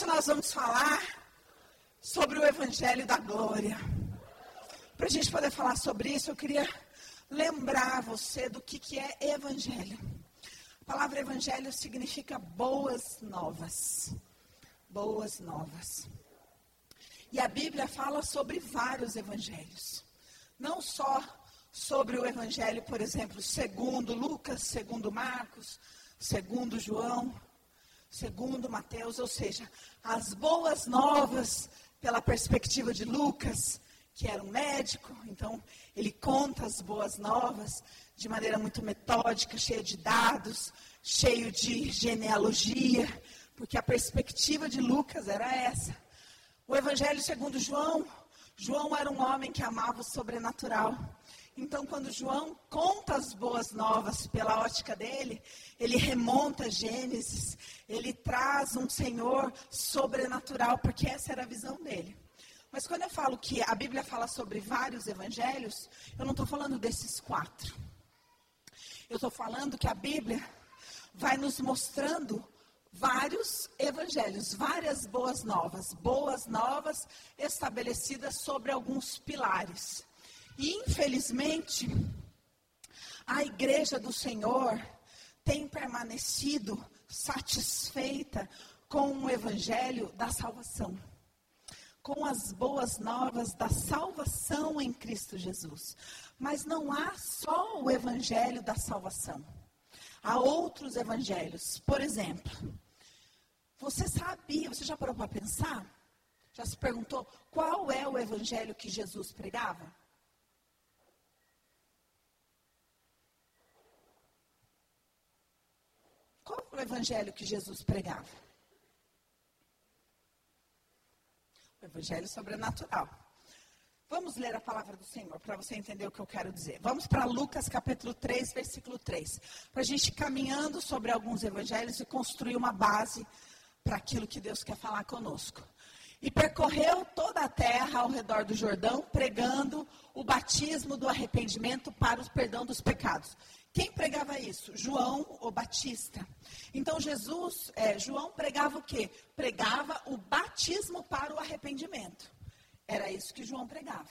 hoje nós vamos falar sobre o Evangelho da Glória. Para a gente poder falar sobre isso, eu queria lembrar você do que, que é Evangelho. A palavra Evangelho significa boas novas. Boas novas. E a Bíblia fala sobre vários evangelhos. Não só sobre o evangelho, por exemplo, segundo Lucas, segundo Marcos, segundo João, segundo Mateus, ou seja, as boas novas pela perspectiva de Lucas, que era um médico, então ele conta as boas novas de maneira muito metódica, cheia de dados, cheio de genealogia, porque a perspectiva de Lucas era essa. O Evangelho segundo João, João era um homem que amava o sobrenatural. Então, quando João conta as boas novas pela ótica dele, ele remonta Gênesis, ele traz um Senhor sobrenatural, porque essa era a visão dele. Mas quando eu falo que a Bíblia fala sobre vários evangelhos, eu não estou falando desses quatro. Eu estou falando que a Bíblia vai nos mostrando vários evangelhos, várias boas novas, boas novas estabelecidas sobre alguns pilares. Infelizmente, a igreja do Senhor tem permanecido satisfeita com o evangelho da salvação. Com as boas novas da salvação em Cristo Jesus. Mas não há só o evangelho da salvação. Há outros evangelhos. Por exemplo, você sabia, você já parou para pensar? Já se perguntou qual é o evangelho que Jesus pregava? Qual o evangelho que Jesus pregava? O evangelho sobrenatural. Vamos ler a palavra do Senhor para você entender o que eu quero dizer. Vamos para Lucas capítulo 3, versículo 3. Para a gente ir caminhando sobre alguns evangelhos e construir uma base para aquilo que Deus quer falar conosco. E percorreu toda a terra ao redor do Jordão, pregando o batismo do arrependimento para o perdão dos pecados. Quem pregava isso? João, o Batista. Então Jesus, é, João pregava o quê? Pregava o batismo para o arrependimento. Era isso que João pregava.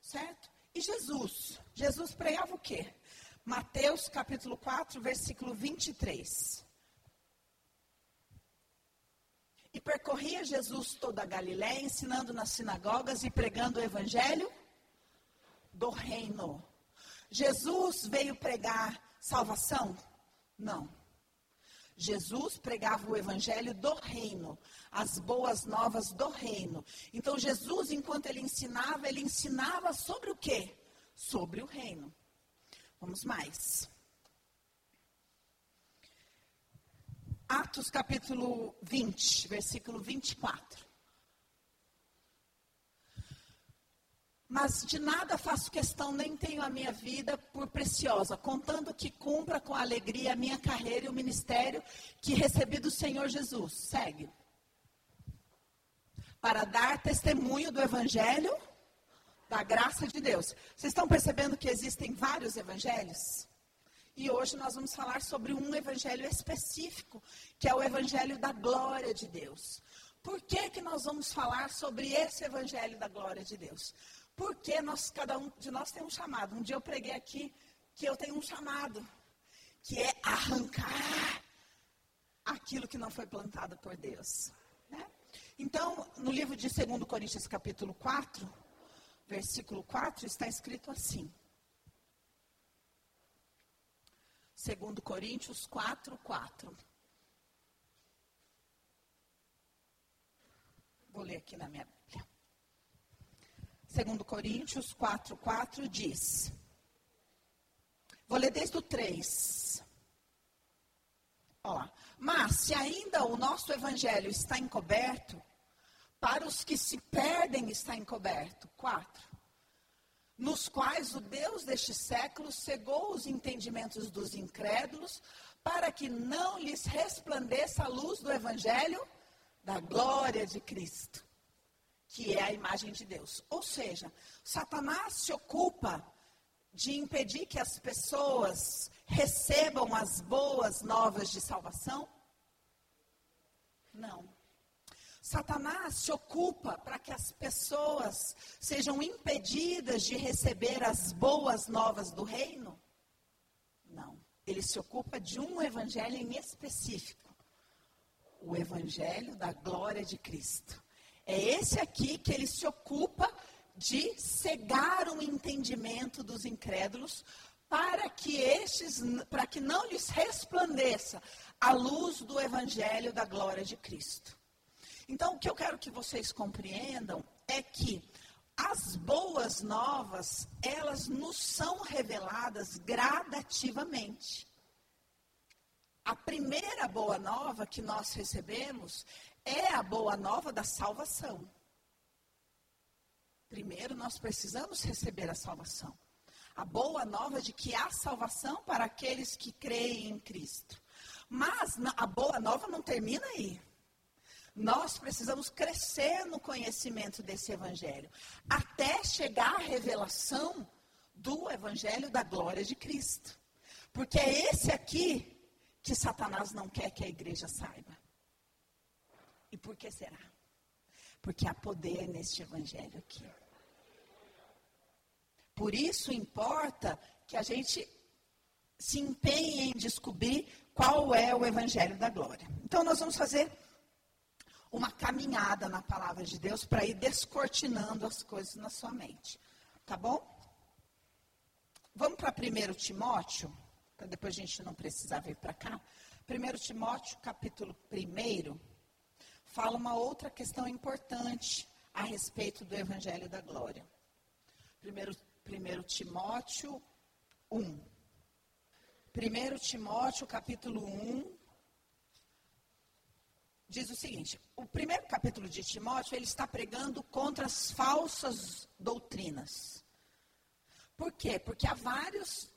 Certo? E Jesus? Jesus pregava o quê? Mateus capítulo 4, versículo 23. E percorria Jesus toda a Galiléia, ensinando nas sinagogas e pregando o evangelho do reino. Jesus veio pregar salvação? Não. Jesus pregava o evangelho do reino, as boas novas do reino. Então Jesus, enquanto ele ensinava, ele ensinava sobre o quê? Sobre o reino. Vamos mais. Atos capítulo 20, versículo 24. Mas de nada faço questão, nem tenho a minha vida por preciosa, contando que cumpra com alegria a minha carreira e o ministério que recebi do Senhor Jesus. Segue. Para dar testemunho do Evangelho da graça de Deus. Vocês estão percebendo que existem vários evangelhos? E hoje nós vamos falar sobre um evangelho específico, que é o evangelho da glória de Deus. Por que, que nós vamos falar sobre esse evangelho da glória de Deus? Porque nós, cada um de nós tem um chamado. Um dia eu preguei aqui que eu tenho um chamado, que é arrancar aquilo que não foi plantado por Deus. Né? Então, no livro de 2 Coríntios, capítulo 4, versículo 4, está escrito assim. 2 Coríntios 4, 4. Vou ler aqui na minha 2 Coríntios 4, 4 diz. Vou ler desde o 3. Ó, mas se ainda o nosso evangelho está encoberto, para os que se perdem está encoberto. 4. Nos quais o Deus deste século cegou os entendimentos dos incrédulos, para que não lhes resplandeça a luz do evangelho da glória de Cristo que é a imagem de Deus. Ou seja, Satanás se ocupa de impedir que as pessoas recebam as boas novas de salvação? Não. Satanás se ocupa para que as pessoas sejam impedidas de receber as boas novas do reino? Não. Ele se ocupa de um evangelho em específico. O evangelho da glória de Cristo. É esse aqui que ele se ocupa de cegar o entendimento dos incrédulos para que estes, para que não lhes resplandeça a luz do evangelho da glória de Cristo. Então, o que eu quero que vocês compreendam é que as boas novas, elas nos são reveladas gradativamente. A primeira boa nova que nós recebemos é a boa nova da salvação. Primeiro, nós precisamos receber a salvação. A boa nova de que há salvação para aqueles que creem em Cristo. Mas a boa nova não termina aí. Nós precisamos crescer no conhecimento desse evangelho, até chegar à revelação do evangelho da glória de Cristo. Porque é esse aqui que Satanás não quer que a igreja saiba. E por que será? Porque há poder neste evangelho aqui. Por isso importa que a gente se empenhe em descobrir qual é o evangelho da glória. Então nós vamos fazer uma caminhada na palavra de Deus para ir descortinando as coisas na sua mente. Tá bom? Vamos para 1 Timóteo, para depois a gente não precisar vir para cá. 1 Timóteo, capítulo 1, fala uma outra questão importante a respeito do Evangelho da Glória. 1, Timóteo 1. 1 Timóteo, capítulo 1, diz o seguinte: o primeiro capítulo de Timóteo ele está pregando contra as falsas doutrinas. Por quê? Porque há, vários,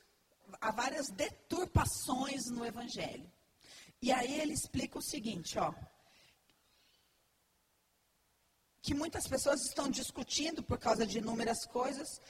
há várias deturpações no Evangelho. E aí ele explica o seguinte, ó. Que muitas pessoas estão discutindo por causa de inúmeras coisas.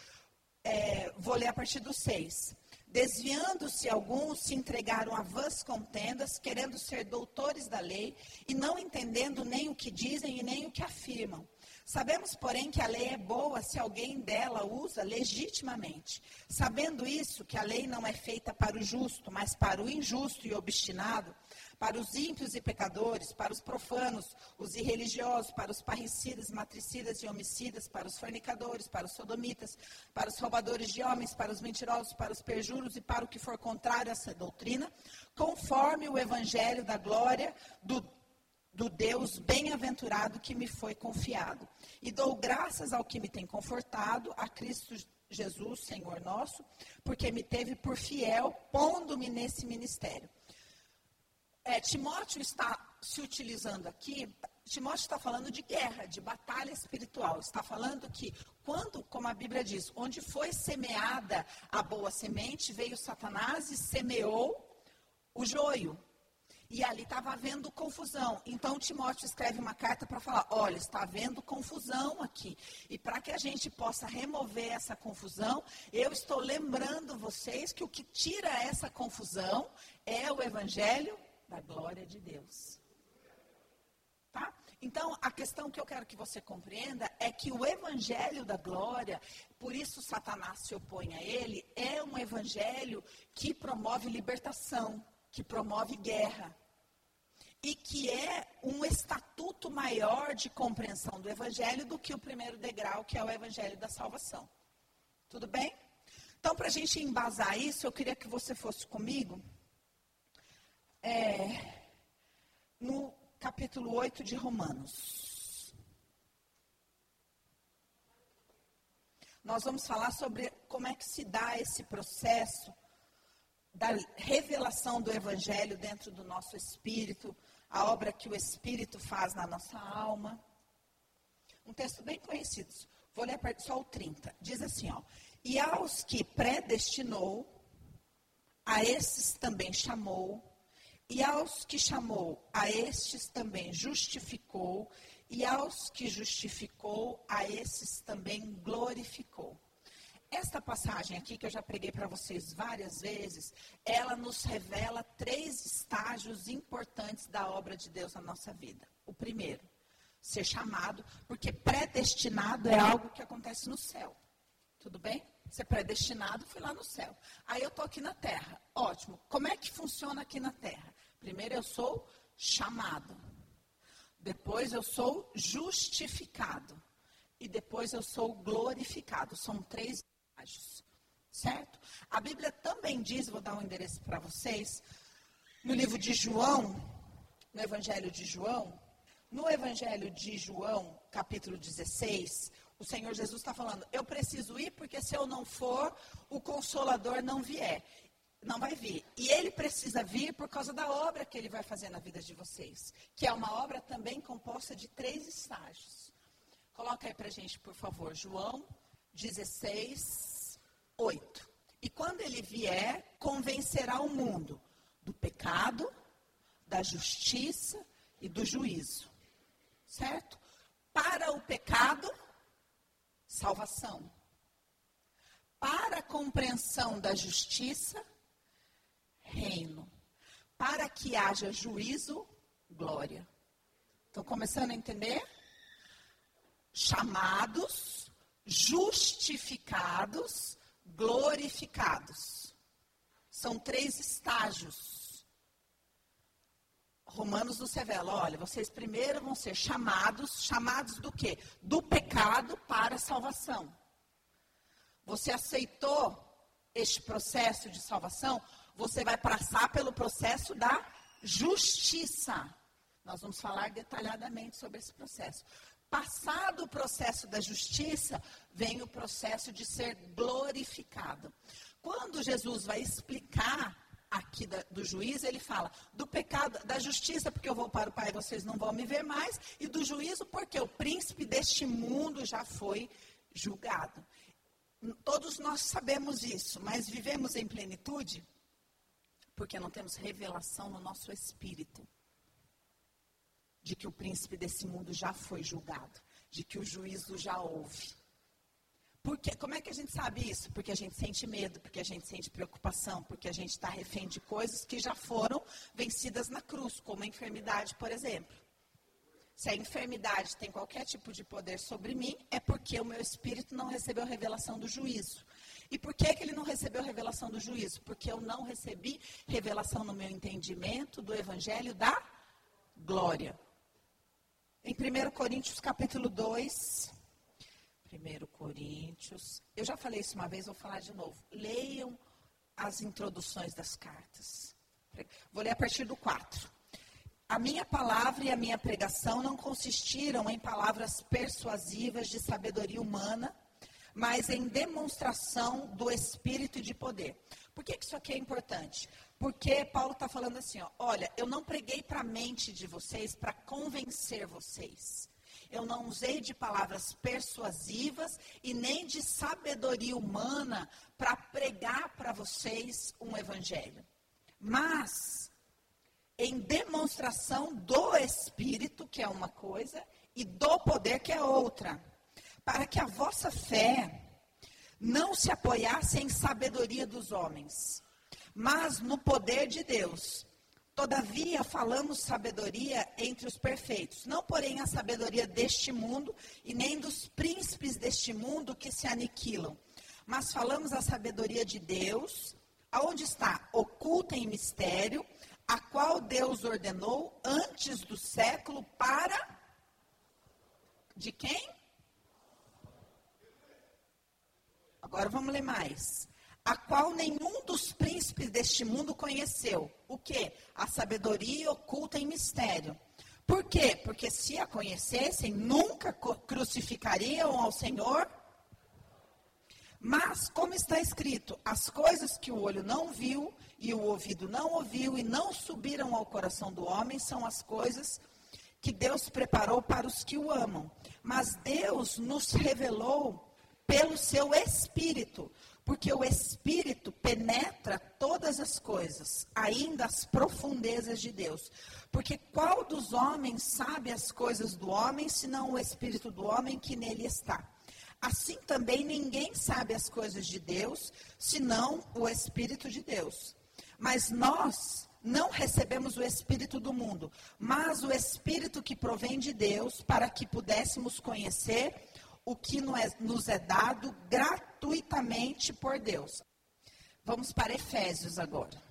É, vou ler a partir do 6. Desviando-se alguns, se entregaram a vãs contendas, querendo ser doutores da lei, e não entendendo nem o que dizem e nem o que afirmam. Sabemos, porém, que a lei é boa se alguém dela usa legitimamente. Sabendo isso, que a lei não é feita para o justo, mas para o injusto e obstinado, para os ímpios e pecadores, para os profanos, os irreligiosos, para os parricidas, matricidas e homicidas, para os fornicadores, para os sodomitas, para os roubadores de homens, para os mentirosos, para os perjuros e para o que for contrário a essa doutrina, conforme o evangelho da glória do do Deus bem-aventurado que me foi confiado. E dou graças ao que me tem confortado, a Cristo Jesus, Senhor nosso, porque me teve por fiel, pondo-me nesse ministério é, Timóteo está se utilizando aqui, Timóteo está falando de guerra, de batalha espiritual. Está falando que quando, como a Bíblia diz, onde foi semeada a boa semente, veio Satanás e semeou o joio. E ali estava havendo confusão. Então Timóteo escreve uma carta para falar: olha, está havendo confusão aqui. E para que a gente possa remover essa confusão, eu estou lembrando vocês que o que tira essa confusão é o evangelho da glória de Deus. Tá? Então, a questão que eu quero que você compreenda é que o evangelho da glória, por isso Satanás se opõe a ele, é um evangelho que promove libertação, que promove guerra. E que é um estatuto maior de compreensão do evangelho do que o primeiro degrau, que é o evangelho da salvação. Tudo bem? Então, para a gente embasar isso, eu queria que você fosse comigo é, no capítulo 8 de Romanos. Nós vamos falar sobre como é que se dá esse processo da revelação do Evangelho dentro do nosso espírito, a obra que o Espírito faz na nossa alma. Um texto bem conhecido. Vou ler só o 30. Diz assim, ó. E aos que predestinou, a esses também chamou e aos que chamou, a estes também justificou, e aos que justificou, a esses também glorificou. Esta passagem aqui, que eu já preguei para vocês várias vezes, ela nos revela três estágios importantes da obra de Deus na nossa vida. O primeiro, ser chamado, porque predestinado é algo que acontece no céu. Tudo bem? Ser predestinado, fui lá no céu. Aí eu estou aqui na terra. Ótimo. Como é que funciona aqui na terra? Primeiro eu sou chamado. Depois eu sou justificado. E depois eu sou glorificado. São três estágios. Certo? A Bíblia também diz, vou dar um endereço para vocês, no livro de João, no Evangelho de João, no Evangelho de João, capítulo 16, o Senhor Jesus está falando: eu preciso ir porque se eu não for, o consolador não vier. Não vai vir. E ele precisa vir por causa da obra que ele vai fazer na vida de vocês, que é uma obra também composta de três estágios. Coloca aí para gente, por favor, João 16, 8. E quando ele vier, convencerá o mundo do pecado, da justiça e do juízo. Certo? Para o pecado, salvação. Para a compreensão da justiça, reino. Para que haja juízo, glória. Estão começando a entender? Chamados, justificados, glorificados. São três estágios. Romanos nos revela, olha, vocês primeiro vão ser chamados, chamados do quê? Do pecado para a salvação. Você aceitou este processo de salvação? Você vai passar pelo processo da justiça. Nós vamos falar detalhadamente sobre esse processo. Passado o processo da justiça, vem o processo de ser glorificado. Quando Jesus vai explicar aqui da, do juízo, ele fala do pecado, da justiça, porque eu vou para o Pai e vocês não vão me ver mais, e do juízo, porque o príncipe deste mundo já foi julgado. Todos nós sabemos isso, mas vivemos em plenitude? Porque não temos revelação no nosso espírito de que o príncipe desse mundo já foi julgado, de que o juízo já houve. Porque, como é que a gente sabe isso? Porque a gente sente medo, porque a gente sente preocupação, porque a gente está refém de coisas que já foram vencidas na cruz, como a enfermidade, por exemplo. Se a enfermidade tem qualquer tipo de poder sobre mim, é porque o meu espírito não recebeu revelação do juízo. E por que, que ele não recebeu revelação do juízo? Porque eu não recebi revelação no meu entendimento do evangelho da glória. Em 1 Coríntios capítulo 2, 1 Coríntios, eu já falei isso uma vez, vou falar de novo. Leiam as introduções das cartas. Vou ler a partir do 4. A minha palavra e a minha pregação não consistiram em palavras persuasivas de sabedoria humana, mas em demonstração do Espírito de poder. Por que, que isso aqui é importante? Porque Paulo está falando assim, ó, olha, eu não preguei para a mente de vocês para convencer vocês. Eu não usei de palavras persuasivas e nem de sabedoria humana para pregar para vocês um evangelho. Mas em demonstração do Espírito, que é uma coisa, e do poder, que é outra para que a vossa fé não se apoiasse em sabedoria dos homens, mas no poder de Deus. Todavia falamos sabedoria entre os perfeitos, não porém a sabedoria deste mundo e nem dos príncipes deste mundo que se aniquilam, mas falamos a sabedoria de Deus, aonde está oculta em mistério, a qual Deus ordenou antes do século para de quem? Agora vamos ler mais. A qual nenhum dos príncipes deste mundo conheceu. O que? A sabedoria oculta em mistério. Por quê? Porque se a conhecessem, nunca crucificariam ao Senhor. Mas, como está escrito, as coisas que o olho não viu e o ouvido não ouviu e não subiram ao coração do homem são as coisas que Deus preparou para os que o amam. Mas Deus nos revelou pelo seu espírito, porque o espírito penetra todas as coisas, ainda as profundezas de Deus. Porque qual dos homens sabe as coisas do homem, senão o espírito do homem que nele está? Assim também ninguém sabe as coisas de Deus, senão o espírito de Deus. Mas nós não recebemos o Espírito do mundo, mas o Espírito que provém de Deus, para que pudéssemos conhecer o que é, nos é dado gratuitamente por Deus. Vamos para Efésios agora.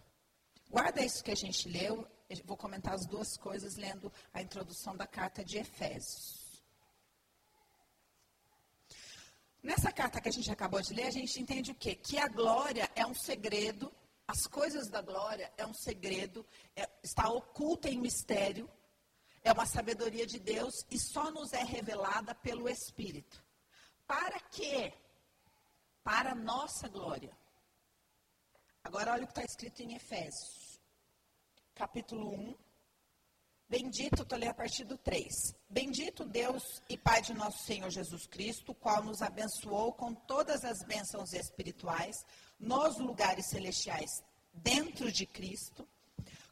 Guarda isso que a gente leu, eu vou comentar as duas coisas lendo a introdução da carta de Efésios. Nessa carta que a gente acabou de ler, a gente entende o quê? Que a glória é um segredo as coisas da glória é um segredo, é, está oculta em mistério, é uma sabedoria de Deus e só nos é revelada pelo Espírito. Para quê? Para a nossa glória. Agora olha o que está escrito em Efésios, capítulo 1. Bendito, estou lendo a partir do 3. Bendito Deus e Pai de nosso Senhor Jesus Cristo, qual nos abençoou com todas as bênçãos espirituais nos lugares celestiais dentro de Cristo,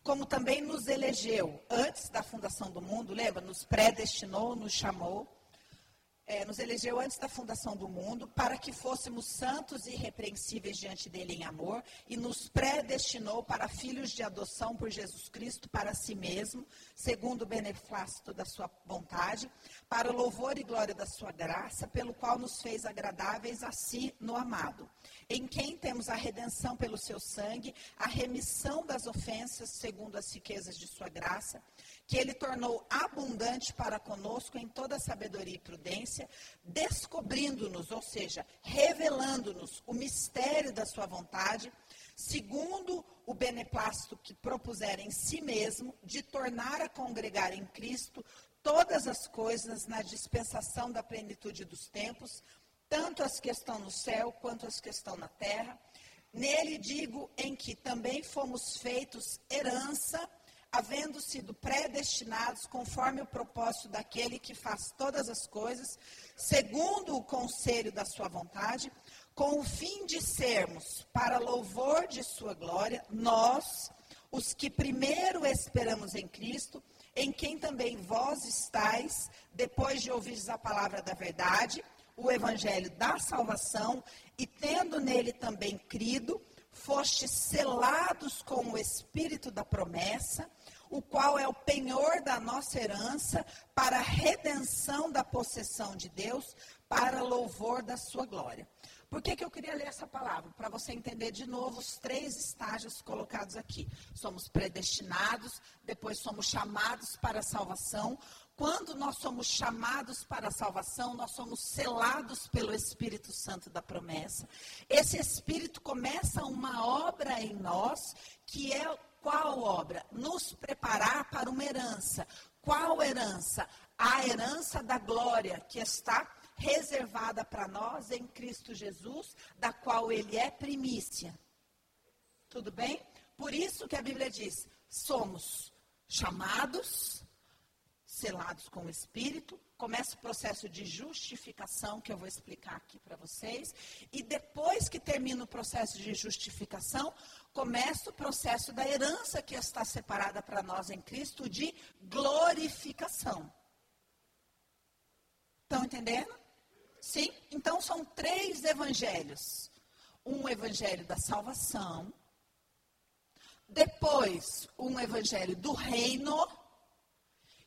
como também nos elegeu antes da fundação do mundo, lembra? Nos predestinou, nos chamou é, nos elegeu antes da fundação do mundo para que fôssemos santos e irrepreensíveis diante dele em amor e nos predestinou para filhos de adoção por Jesus Cristo para si mesmo, segundo o benefício da sua vontade, para o louvor e glória da sua graça, pelo qual nos fez agradáveis a si no amado, em quem temos a redenção pelo seu sangue, a remissão das ofensas segundo as riquezas de sua graça, que ele tornou abundante para conosco em toda sabedoria e prudência, descobrindo-nos, ou seja, revelando-nos o mistério da sua vontade, segundo o beneplácito que propusera em si mesmo, de tornar a congregar em Cristo todas as coisas na dispensação da plenitude dos tempos, tanto as que estão no céu quanto as que estão na terra. Nele digo em que também fomos feitos herança havendo sido predestinados conforme o propósito daquele que faz todas as coisas, segundo o conselho da sua vontade, com o fim de sermos, para louvor de sua glória, nós, os que primeiro esperamos em Cristo, em quem também vós estáis, depois de ouvires a palavra da verdade, o evangelho da salvação, e tendo nele também crido, fostes selados com o espírito da promessa, o qual é o penhor da nossa herança para a redenção da possessão de Deus, para louvor da sua glória. Por que, que eu queria ler essa palavra? Para você entender de novo os três estágios colocados aqui. Somos predestinados, depois somos chamados para a salvação. Quando nós somos chamados para a salvação, nós somos selados pelo Espírito Santo da promessa. Esse Espírito começa uma obra em nós que é qual obra? Nos preparar para uma herança. Qual herança? A herança da glória que está reservada para nós em Cristo Jesus, da qual ele é primícia. Tudo bem? Por isso que a Bíblia diz: somos chamados, selados com o Espírito, começa o processo de justificação, que eu vou explicar aqui para vocês, e depois que termina o processo de justificação, começa o processo da herança que está separada para nós em Cristo de glorificação. Estão entendendo? Sim? Então são três evangelhos. Um evangelho da salvação, depois um evangelho do reino,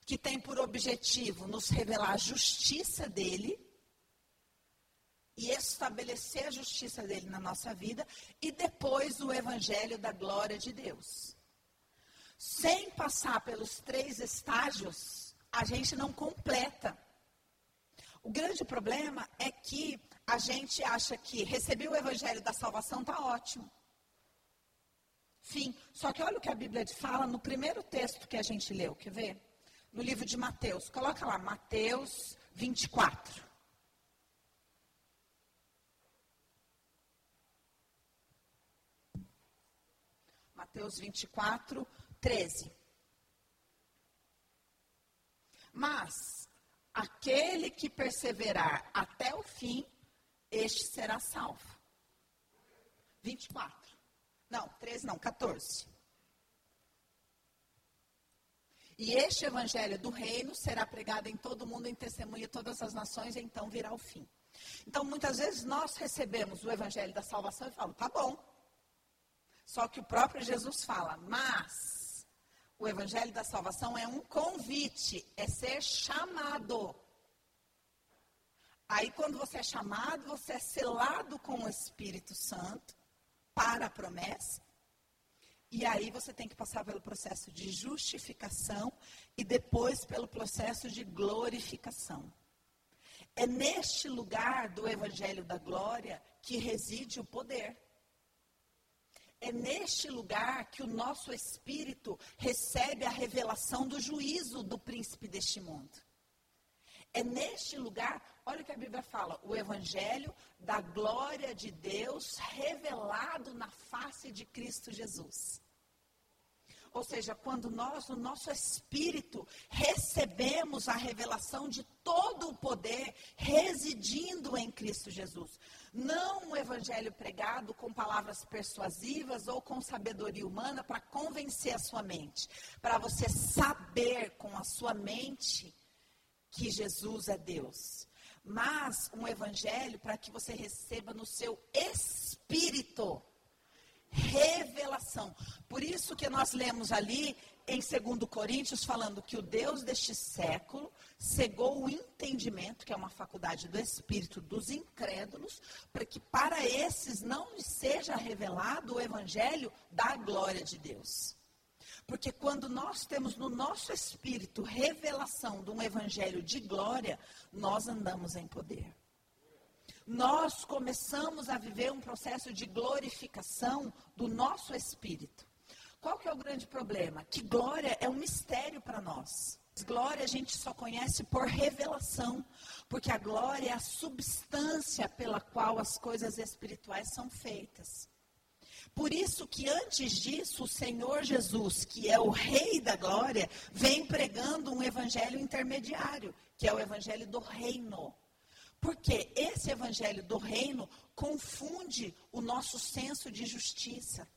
que tem por objetivo nos revelar a justiça dele, e estabelecer a justiça dele na nossa vida e depois o evangelho da glória de Deus. Sem passar pelos três estágios, a gente não completa. O grande problema é que a gente acha que receber o evangelho da salvação está ótimo. Fim. Só que olha o que a Bíblia fala no primeiro texto que a gente leu, quer ver? No livro de Mateus. Coloca lá, Mateus 24. Mateus 24, 13. Mas aquele que perseverar até o fim, este será salvo. 24. Não, 13 não, 14. E este evangelho do reino será pregado em todo mundo, em testemunha de todas as nações, e então virá o fim. Então, muitas vezes nós recebemos o evangelho da salvação e falamos, tá bom, só que o próprio Jesus fala, mas O evangelho da salvação é um convite, é ser chamado. Aí, quando você é chamado, você é selado com o Espírito Santo para a promessa. E aí você tem que passar pelo processo de justificação e depois pelo processo de glorificação. É neste lugar do Evangelho da Glória que reside o poder. É neste lugar que o nosso espírito recebe a revelação do juízo do príncipe deste mundo. É neste lugar, olha o que a Bíblia fala, o evangelho da glória de Deus revelado na face de Cristo Jesus. Ou seja, quando nós, no nosso espírito, recebemos a revelação de todo o poder residindo em Cristo Jesus. Não um evangelho pregado com palavras persuasivas ou com sabedoria humana para convencer a sua mente. Para você saber com a sua mente que Jesus é Deus, mas um evangelho para que você receba no seu espírito revelação. Por isso que nós lemos ali em 2 Coríntios falando que o Deus deste século cegou o entendimento, que é uma faculdade do espírito dos incrédulos, para que para esses não seja revelado o evangelho da glória de Deus. Porque quando nós temos no nosso espírito revelação de um evangelho de glória, nós andamos em poder. Nós começamos a viver um processo de glorificação do nosso espírito. Qual que é o grande problema? Que glória é um mistério para nós. Glória a gente só conhece por revelação, porque a glória é a substância pela qual as coisas espirituais são feitas. Por isso que antes disso, o Senhor Jesus, que é o Rei da Glória, vem pregando um evangelho intermediário, que é o evangelho do reino. Porque esse evangelho do reino confunde o nosso senso de justiça.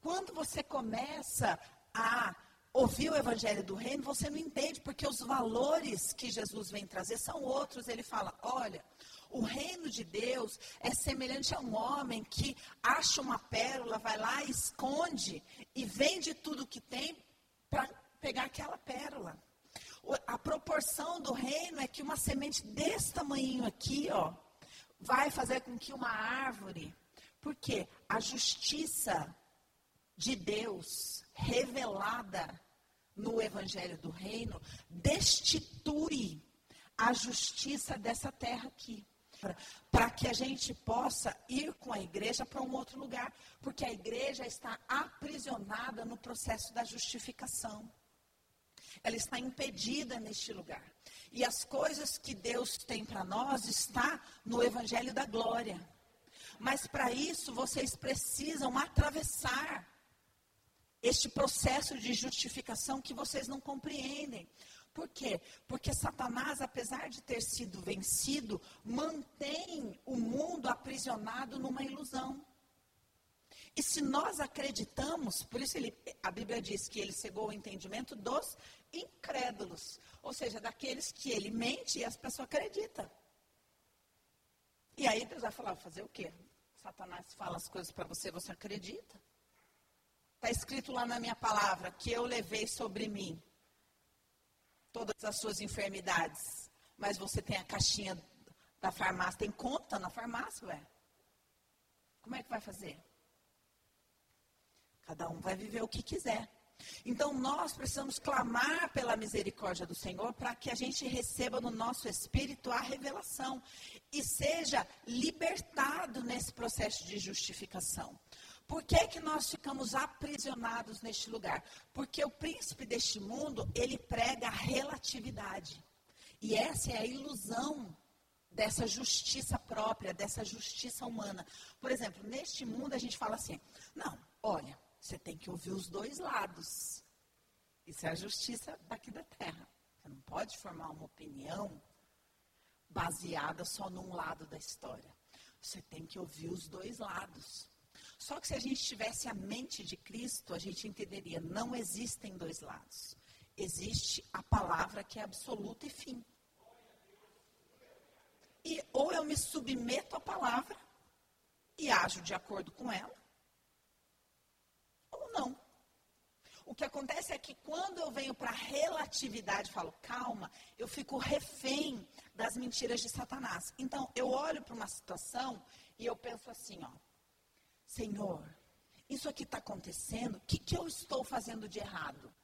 Quando você começa a ouvir o evangelho do reino, você não entende, porque os valores que Jesus vem trazer são outros. Ele fala: olha, o reino de Deus é semelhante a um homem que acha uma pérola, vai lá, esconde e vende tudo que tem para pegar aquela pérola. A proporção do reino é que uma semente desse tamanho aqui, ó, vai fazer com que uma árvore, porque a justiça de Deus revelada no evangelho do reino destitui a justiça dessa terra aqui para que a gente possa ir com a igreja para um outro lugar, porque a igreja está aprisionada no processo da justificação. Ela está impedida neste lugar. E as coisas que Deus tem para nós está no evangelho da glória. Mas para isso vocês precisam atravessar este processo de justificação que vocês não compreendem. Por quê? Porque Satanás, apesar de ter sido vencido, mantém o mundo aprisionado numa ilusão. E se nós acreditamos, por isso ele, a Bíblia diz que ele cegou o entendimento dos incrédulos, ou seja, daqueles que ele mente e as pessoas acreditam. E aí Deus vai falar, fazer o quê? Satanás fala as coisas para você, você acredita? Está escrito lá na minha palavra que eu levei sobre mim todas as suas enfermidades, mas você tem a caixinha da farmácia, tem conta na farmácia, ué. Como é que vai fazer? Cada um vai viver o que quiser. Então nós precisamos clamar pela misericórdia do Senhor para que a gente receba no nosso espírito a revelação e seja libertado nesse processo de justificação. Por que, que nós ficamos aprisionados neste lugar? Porque o príncipe deste mundo, ele prega a relatividade. E essa é a ilusão dessa justiça própria, dessa justiça humana. Por exemplo, neste mundo a gente fala assim: não, olha, você tem que ouvir os dois lados. Isso é a justiça daqui da terra. Você não pode formar uma opinião baseada só num lado da história. Você tem que ouvir os dois lados. Só que se a gente tivesse a mente de Cristo, a gente entenderia, não existem dois lados. Existe a palavra que é absoluta e fim. E ou eu me submeto à palavra e ajo de acordo com ela, não. O que acontece é que quando eu venho para a relatividade, falo, calma, eu fico refém das mentiras de Satanás. Então, eu olho para uma situação e eu penso assim, ó, Senhor, isso aqui está acontecendo, o que, que eu estou fazendo de errado?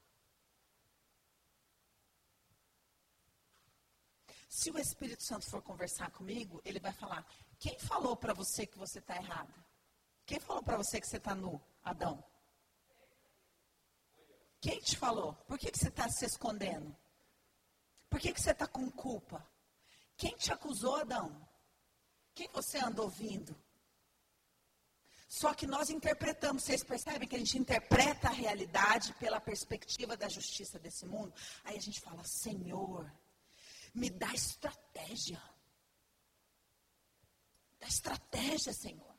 Se o Espírito Santo for conversar comigo, ele vai falar: quem falou para você que você está errada? Quem falou para você que você está nu, Adão? Quem te falou? Por que, que você está se escondendo? Por que, que você está com culpa? Quem te acusou, Adão? Quem você anda ouvindo? Só que nós interpretamos, vocês percebem que a gente interpreta a realidade pela perspectiva da justiça desse mundo? Aí a gente fala, Senhor, me dá estratégia. Dá estratégia, Senhor.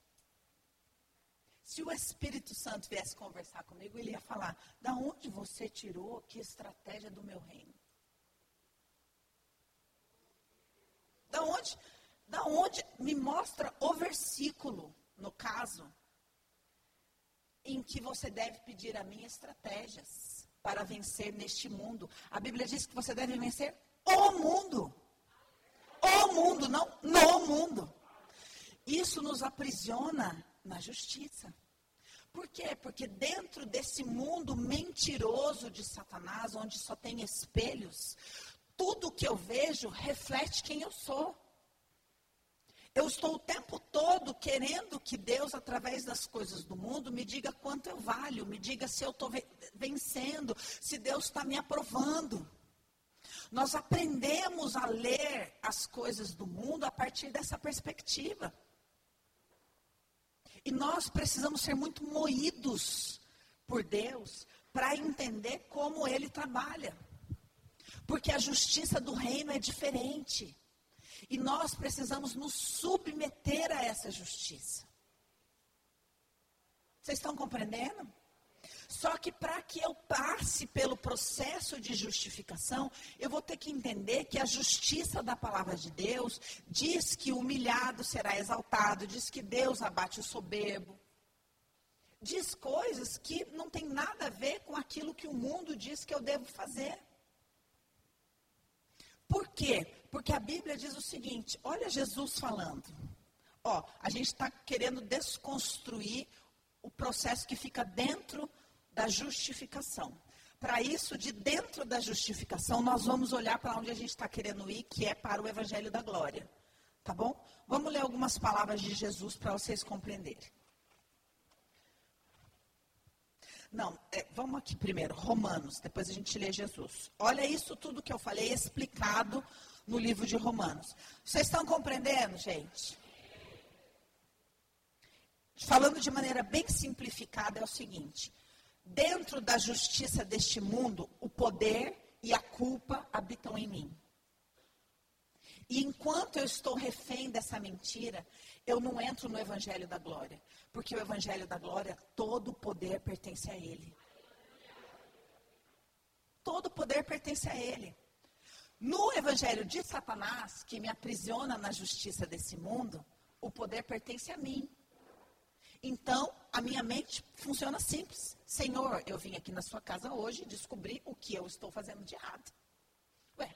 Se o Espírito Santo viesse conversar comigo, ele ia falar: da onde você tirou que estratégia do meu reino? Da onde? Da onde me mostra o versículo, no caso, em que você deve pedir a mim estratégias para vencer neste mundo. A Bíblia diz que você deve vencer o mundo. O mundo, não no mundo. Isso nos aprisiona na justiça. Por quê? Porque dentro desse mundo mentiroso de Satanás, onde só tem espelhos, tudo que eu vejo reflete quem eu sou. Eu estou o tempo todo querendo que Deus, através das coisas do mundo, me diga quanto eu valho, me diga se eu estou vencendo, se Deus está me aprovando. Nós aprendemos a ler as coisas do mundo a partir dessa perspectiva. E nós precisamos ser muito moídos por Deus para entender como Ele trabalha. Porque a justiça do reino é diferente. E nós precisamos nos submeter a essa justiça. Vocês estão compreendendo? Só que para que eu passe pelo processo de justificação, eu vou ter que entender que a justiça da palavra de Deus diz que o humilhado será exaltado, diz que Deus abate o soberbo. Diz coisas que não tem nada a ver com aquilo que o mundo diz que eu devo fazer. Por quê? Porque a Bíblia diz o seguinte: olha Jesus falando. Ó, a gente está querendo desconstruir o processo que fica dentro da justificação. Para isso, de dentro da justificação, nós vamos olhar para onde a gente está querendo ir, que é para o Evangelho da Glória. Tá bom? Vamos ler algumas palavras de Jesus para vocês compreenderem. Não, é, vamos aqui primeiro, Romanos, depois a gente lê Jesus. Olha isso tudo que eu falei explicado no livro de Romanos. Vocês estão compreendendo, gente? Falando de maneira bem simplificada, é o seguinte: Dentro da justiça deste mundo, o poder e a culpa habitam em mim. E enquanto eu estou refém dessa mentira, eu não entro no Evangelho da Glória. Porque o Evangelho da Glória, todo o poder pertence a Ele. Todo o poder pertence a Ele. No Evangelho de Satanás, que me aprisiona na justiça desse mundo, o poder pertence a mim. Então, a minha mente funciona simples. Senhor, eu vim aqui na sua casa hoje e descobri o que eu estou fazendo de errado. Ué,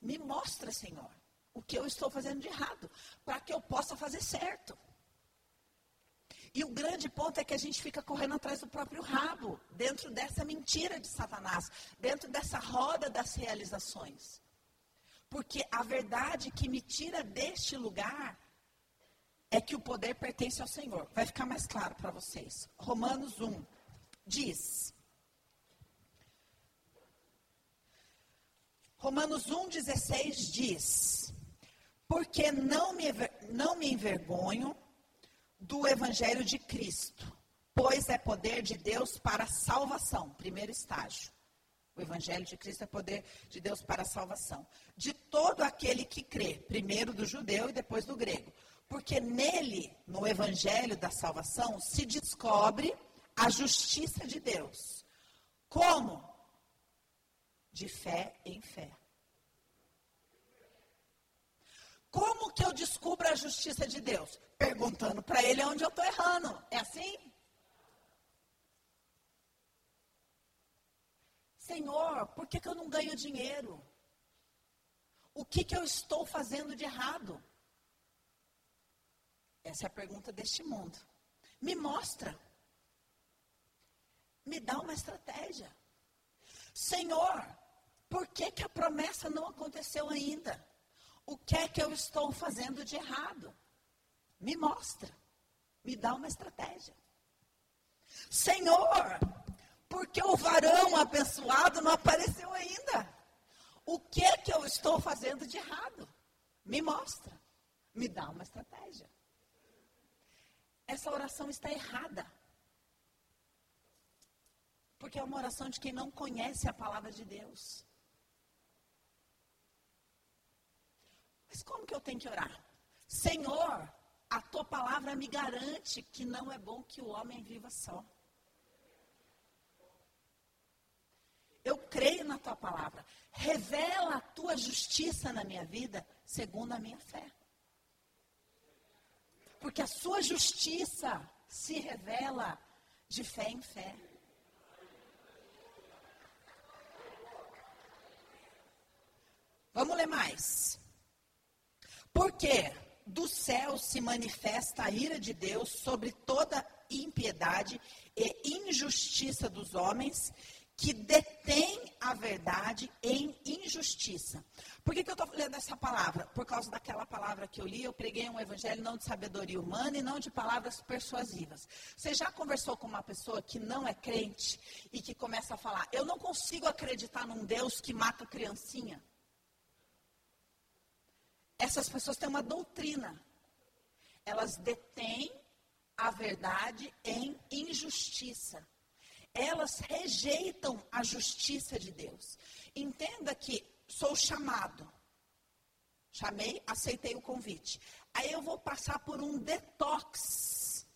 me mostra, Senhor, o que eu estou fazendo de errado, para que eu possa fazer certo. E o grande ponto é que a gente fica correndo atrás do próprio rabo, dentro dessa mentira de Satanás, dentro dessa roda das realizações. Porque a verdade que me tira deste lugar é que o poder pertence ao Senhor. Vai ficar mais claro para vocês. Romanos 1 diz. Romanos 1,16 diz: Porque não me, não me envergonho do Evangelho de Cristo, pois é poder de Deus para a salvação. Primeiro estágio. O Evangelho de Cristo é poder de Deus para a salvação. De todo aquele que crê, primeiro do judeu e depois do grego. Porque nele, no evangelho da salvação, se descobre a justiça de Deus. Como? De fé em fé. Como que eu descubro a justiça de Deus? Perguntando para ele onde eu estou errando. É assim? Senhor, por que, que eu não ganho dinheiro? O que, que eu estou fazendo de errado? Essa é a pergunta deste mundo. Me mostra. Me dá uma estratégia. Senhor, por que, que a promessa não aconteceu ainda? O que é que eu estou fazendo de errado? Me mostra. Me dá uma estratégia. Senhor, por que o varão abençoado não apareceu ainda? O que é que eu estou fazendo de errado? Me mostra. Me dá uma estratégia essa oração está errada. Porque é uma oração de quem não conhece a palavra de Deus. Mas como que eu tenho que orar? Senhor, a tua palavra me garante que não é bom que o homem viva só. Eu creio na tua palavra. Revela a tua justiça na minha vida, segundo a minha fé porque a sua justiça se revela de fé em fé. Vamos ler mais. Porque do céu se manifesta a ira de Deus sobre toda impiedade e injustiça dos homens que detém a verdade em injustiça. Por que, que eu estou lendo essa palavra? Por causa daquela palavra que eu li, eu preguei um evangelho não de sabedoria humana e não de palavras persuasivas. Você já conversou com uma pessoa que não é crente e que começa a falar, eu não consigo acreditar num Deus que mata criancinha? Essas pessoas têm uma doutrina. Elas detêm a verdade em injustiça elas rejeitam a justiça de Deus. Entenda que sou chamado. Chamei, aceitei o convite. Aí eu vou passar por um detox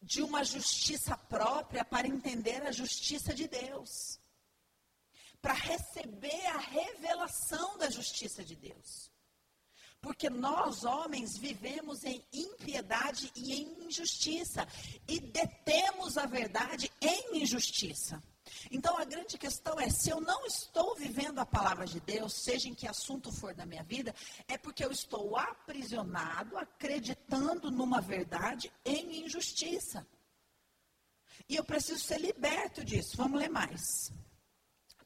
de uma justiça própria para entender a justiça de Deus. Para receber a revelação da justiça de Deus. Porque nós, homens, vivemos em impiedade e em injustiça. E detemos a verdade em injustiça. Então a grande questão é: se eu não estou vivendo a palavra de Deus, seja em que assunto for da minha vida, é porque eu estou aprisionado, acreditando numa verdade em injustiça. E eu preciso ser liberto disso. Vamos ler mais.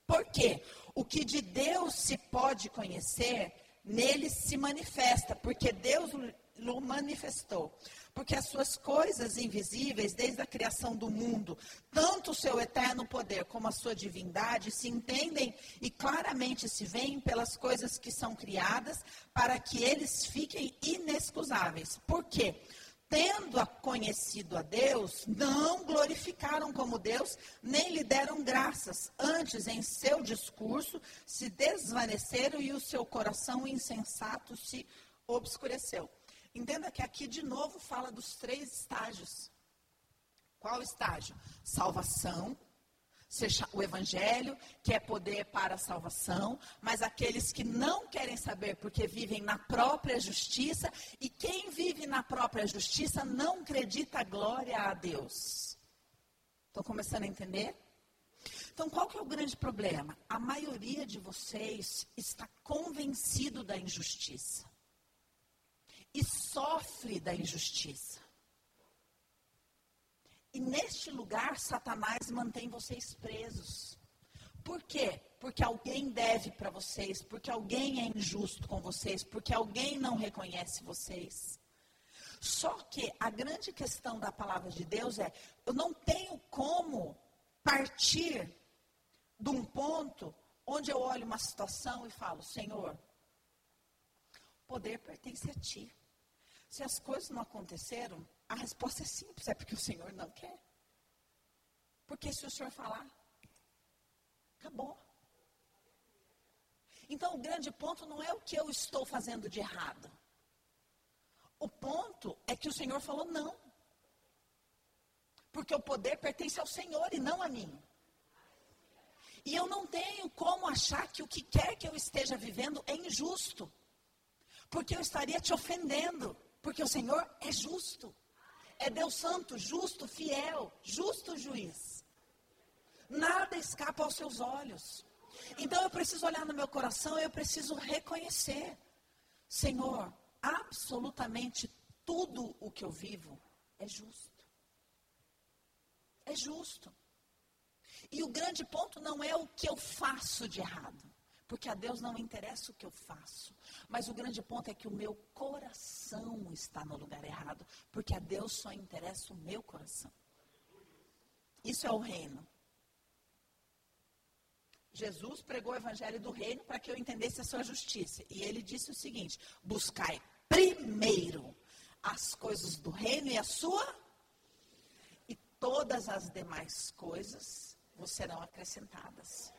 Porque o que de Deus se pode conhecer nele se manifesta, porque Deus o manifestou. Porque as suas coisas invisíveis, desde a criação do mundo, tanto o seu eterno poder como a sua divindade, se entendem e claramente se veem pelas coisas que são criadas, para que eles fiquem inexcusáveis. Por quê? Tendo conhecido a Deus, não glorificaram como Deus, nem lhe deram graças. Antes, em seu discurso, se desvaneceram e o seu coração insensato se obscureceu. Entenda que aqui de novo fala dos três estágios. Qual estágio? Salvação, o evangelho, que é poder para a salvação, mas aqueles que não querem saber porque vivem na própria justiça, e quem vive na própria justiça não acredita glória a Deus. Estão começando a entender? Então, qual que é o grande problema? A maioria de vocês está convencido da injustiça e sofre da injustiça. E neste lugar, Satanás mantém vocês presos. Por quê? Porque alguém deve para vocês, porque alguém é injusto com vocês, porque alguém não reconhece vocês. Só que a grande questão da palavra de Deus é: eu não tenho como partir de um ponto onde eu olho uma situação e falo, Senhor, o poder pertence a ti. Se as coisas não aconteceram, a resposta é simples, é porque o Senhor não quer. Porque se o Senhor falar, acabou. Então o grande ponto não é o que eu estou fazendo de errado. O ponto é que o Senhor falou não. Porque o poder pertence ao Senhor e não a mim. E eu não tenho como achar que o que quer que eu esteja vivendo é injusto. Porque eu estaria te ofendendo. Porque o Senhor é justo é Deus santo, justo, fiel, justo juiz. Nada escapa aos seus olhos. Então eu preciso olhar no meu coração, eu preciso reconhecer, Senhor, absolutamente tudo o que eu vivo é justo. É justo. E o grande ponto não é o que eu faço de errado, porque a Deus não interessa o que eu faço. Mas o grande ponto é que o meu coração está no lugar errado, porque a Deus só interessa o meu coração. Isso é o reino. Jesus pregou o evangelho do reino para que eu entendesse a sua justiça. E ele disse o seguinte: buscai primeiro as coisas do reino e a sua, e todas as demais coisas vos serão acrescentadas.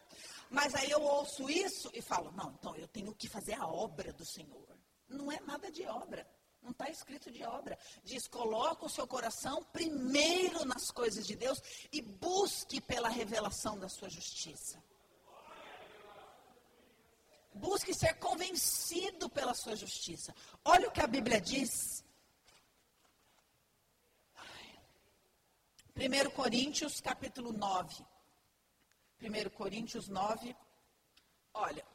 Mas aí eu ouço isso e falo: não, então eu tenho que fazer a obra do Senhor. Não é nada de obra. Não está escrito de obra. Diz: coloca o seu coração primeiro nas coisas de Deus e busque pela revelação da sua justiça. Busque ser convencido pela sua justiça. Olha o que a Bíblia diz. 1 Coríntios, capítulo 9. 1 Coríntios 9. Olha,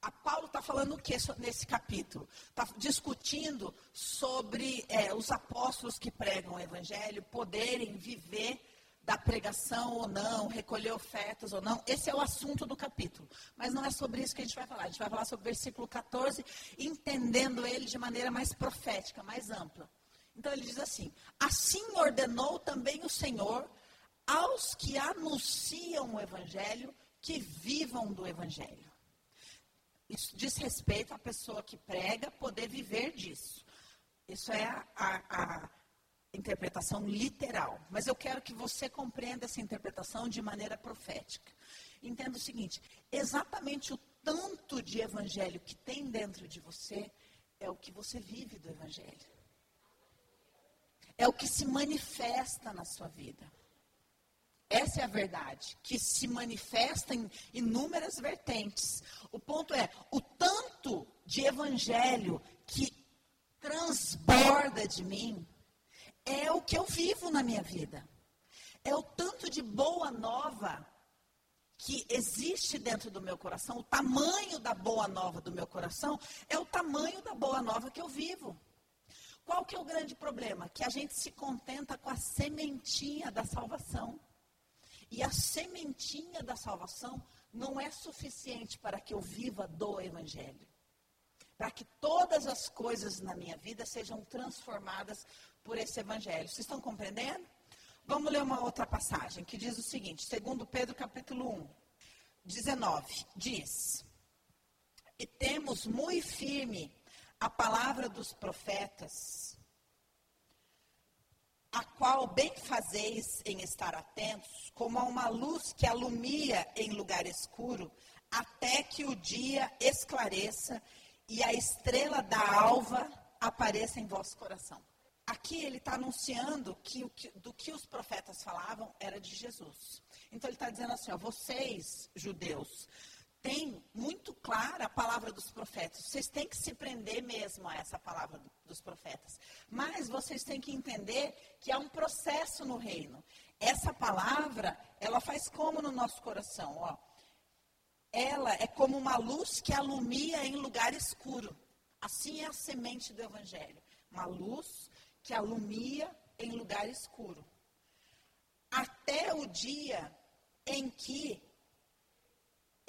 a Paulo está falando o que nesse capítulo? Está discutindo sobre é, os apóstolos que pregam o evangelho poderem viver da pregação ou não, recolher ofertas ou não. Esse é o assunto do capítulo. Mas não é sobre isso que a gente vai falar. A gente vai falar sobre o versículo 14, entendendo ele de maneira mais profética, mais ampla. Então ele diz assim: Assim ordenou também o Senhor aos que anunciam o evangelho que vivam do evangelho. Isso diz respeito à pessoa que prega poder viver disso. Isso é a, a, a interpretação literal, mas eu quero que você compreenda essa interpretação de maneira profética. Entenda o seguinte: exatamente o tanto de evangelho que tem dentro de você é o que você vive do evangelho. É o que se manifesta na sua vida. Essa é a verdade, que se manifesta em inúmeras vertentes. O ponto é, o tanto de evangelho que transborda de mim é o que eu vivo na minha vida. É o tanto de boa nova que existe dentro do meu coração, o tamanho da boa nova do meu coração é o tamanho da boa nova que eu vivo. Qual que é o grande problema? Que a gente se contenta com a sementinha da salvação. E a sementinha da salvação não é suficiente para que eu viva do evangelho. Para que todas as coisas na minha vida sejam transformadas por esse evangelho. Vocês estão compreendendo? Vamos ler uma outra passagem que diz o seguinte, segundo Pedro capítulo 1, 19, diz: E temos muito firme a palavra dos profetas, a qual bem fazeis em estar atentos, como a uma luz que alumia em lugar escuro, até que o dia esclareça e a estrela da alva apareça em vosso coração. Aqui ele está anunciando que, que do que os profetas falavam era de Jesus. Então ele está dizendo assim: ó, vocês, judeus, têm muito clara a palavra dos profetas. Vocês têm que se prender mesmo a essa palavra do, dos profetas. Mas vocês têm que entender que há um processo no reino. Essa palavra, ela faz como no nosso coração, ó. Ela é como uma luz que alumia em lugar escuro. Assim é a semente do evangelho. Uma luz que alumia em lugar escuro. Até o dia em que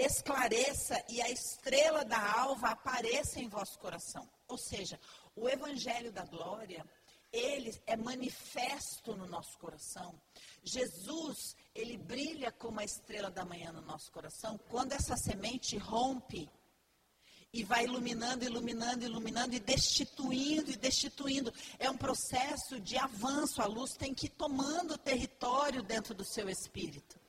esclareça e a estrela da alva apareça em vosso coração. Ou seja, o evangelho da glória, ele é manifesto no nosso coração. Jesus, ele brilha como a estrela da manhã no nosso coração quando essa semente rompe e vai iluminando, iluminando, iluminando e destituindo e destituindo. É um processo de avanço. A luz tem que ir tomando território dentro do seu espírito.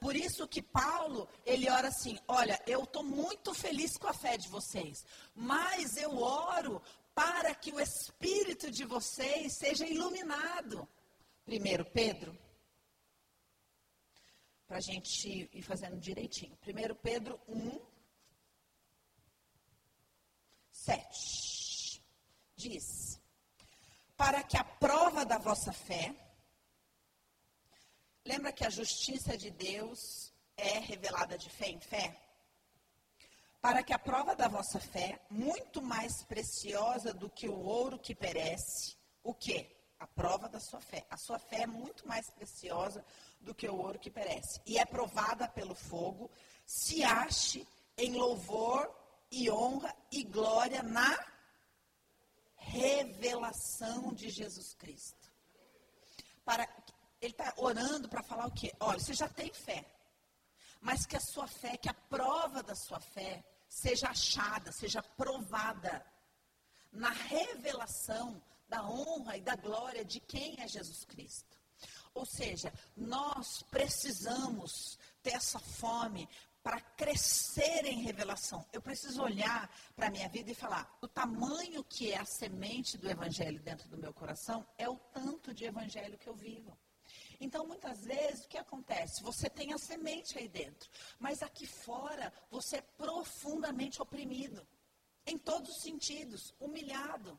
Por isso que Paulo, ele ora assim: olha, eu estou muito feliz com a fé de vocês, mas eu oro para que o espírito de vocês seja iluminado. Primeiro Pedro, para a gente ir fazendo direitinho. Primeiro Pedro 1, 7. Diz: Para que a prova da vossa fé. Lembra que a justiça de Deus é revelada de fé em fé? Para que a prova da vossa fé, muito mais preciosa do que o ouro que perece, o quê? A prova da sua fé. A sua fé é muito mais preciosa do que o ouro que perece. E é provada pelo fogo, se ache em louvor e honra e glória na revelação de Jesus Cristo. Para, ele está orando para falar o quê? Olha, você já tem fé. Mas que a sua fé, que a prova da sua fé seja achada, seja provada na revelação da honra e da glória de quem é Jesus Cristo. Ou seja, nós precisamos ter essa fome para crescer em revelação. Eu preciso olhar para a minha vida e falar: o tamanho que é a semente do evangelho dentro do meu coração é o tanto de evangelho que eu vivo. Então, muitas vezes, o que acontece? Você tem a semente aí dentro, mas aqui fora você é profundamente oprimido, em todos os sentidos, humilhado.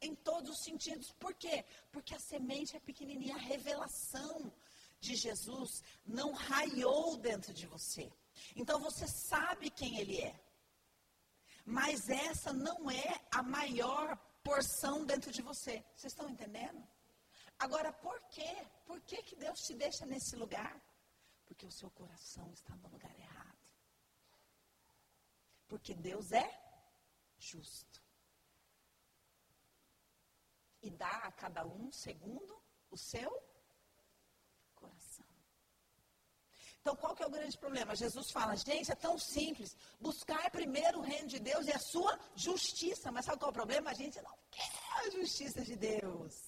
Em todos os sentidos. Por quê? Porque a semente é pequenininha, a revelação de Jesus não raiou dentro de você. Então você sabe quem ele é. Mas essa não é a maior porção dentro de você. Vocês estão entendendo? Agora, por quê? Por que, que Deus te deixa nesse lugar? Porque o seu coração está no lugar errado. Porque Deus é justo. E dá a cada um segundo o seu coração. Então, qual que é o grande problema? Jesus fala, gente, é tão simples. Buscar primeiro o reino de Deus e a sua justiça. Mas sabe qual é o problema? A gente não quer a justiça de Deus.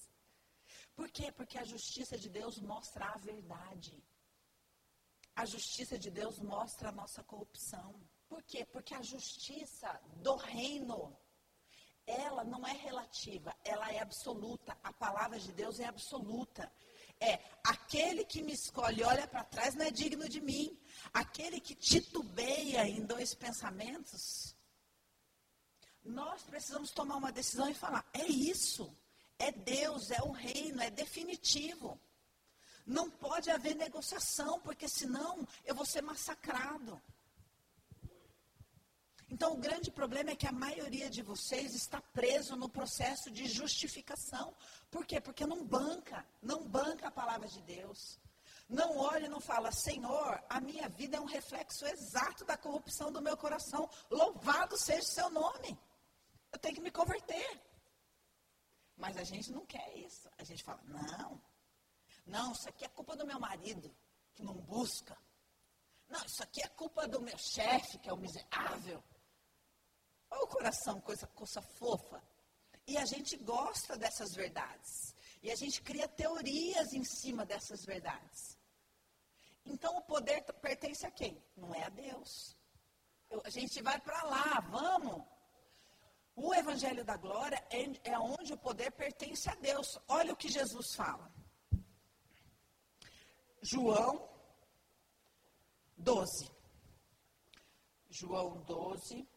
Por quê? Porque a justiça de Deus mostra a verdade. A justiça de Deus mostra a nossa corrupção. Por quê? Porque a justiça do reino, ela não é relativa, ela é absoluta. A palavra de Deus é absoluta. É, aquele que me escolhe olha para trás não é digno de mim. Aquele que titubeia em dois pensamentos. Nós precisamos tomar uma decisão e falar: é isso. É Deus, é o reino, é definitivo. Não pode haver negociação, porque senão eu vou ser massacrado. Então, o grande problema é que a maioria de vocês está preso no processo de justificação. Por quê? Porque não banca, não banca a palavra de Deus. Não olha e não fala, Senhor, a minha vida é um reflexo exato da corrupção do meu coração. Louvado seja o seu nome. Eu tenho que me converter. Mas a gente não quer isso. A gente fala, não, não, isso aqui é culpa do meu marido, que não busca. Não, isso aqui é culpa do meu chefe, que é o miserável. Olha o coração, coisa, coisa fofa. E a gente gosta dessas verdades. E a gente cria teorias em cima dessas verdades. Então o poder pertence a quem? Não é a Deus. Eu, a gente vai para lá, vamos. O Evangelho da Glória é, é onde o poder pertence a Deus. Olha o que Jesus fala. João 12. João 12.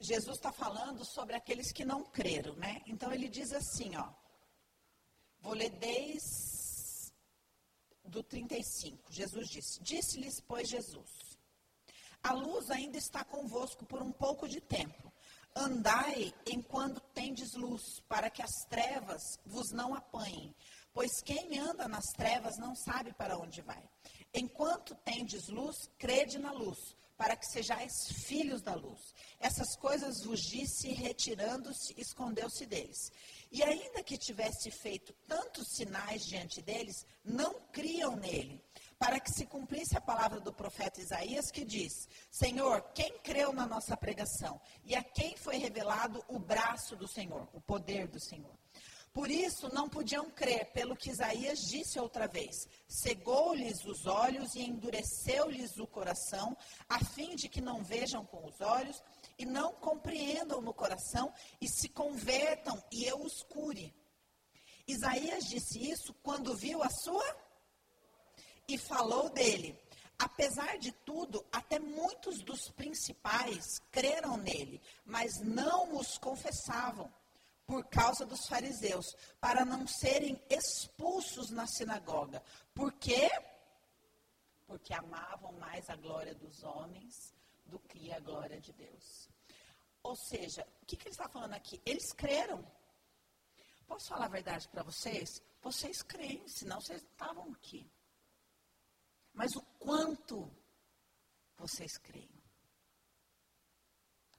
Jesus está falando sobre aqueles que não creram, né? Então ele diz assim, ó. Vou ler desde do 35. Jesus disse: Disse-lhes, pois, Jesus: a luz ainda está convosco por um pouco de tempo. Andai enquanto tendes luz, para que as trevas vos não apanhem. Pois quem anda nas trevas não sabe para onde vai. Enquanto tendes luz, crede na luz, para que sejais filhos da luz. Essas coisas vos disse, retirando-se, escondeu-se deles. E ainda que tivesse feito tantos sinais diante deles, não criam nele para que se cumprisse a palavra do profeta Isaías que diz: Senhor, quem creu na nossa pregação? E a quem foi revelado o braço do Senhor, o poder do Senhor? Por isso não podiam crer pelo que Isaías disse outra vez: cegou-lhes os olhos e endureceu-lhes o coração, a fim de que não vejam com os olhos e não compreendam no coração e se convertam e eu os cure. Isaías disse isso quando viu a sua e falou dele. Apesar de tudo, até muitos dos principais creram nele, mas não os confessavam, por causa dos fariseus, para não serem expulsos na sinagoga. Por quê? Porque amavam mais a glória dos homens do que a glória de Deus. Ou seja, o que, que ele está falando aqui? Eles creram. Posso falar a verdade para vocês? Vocês creem, senão vocês não estavam aqui. Mas o quanto vocês creem?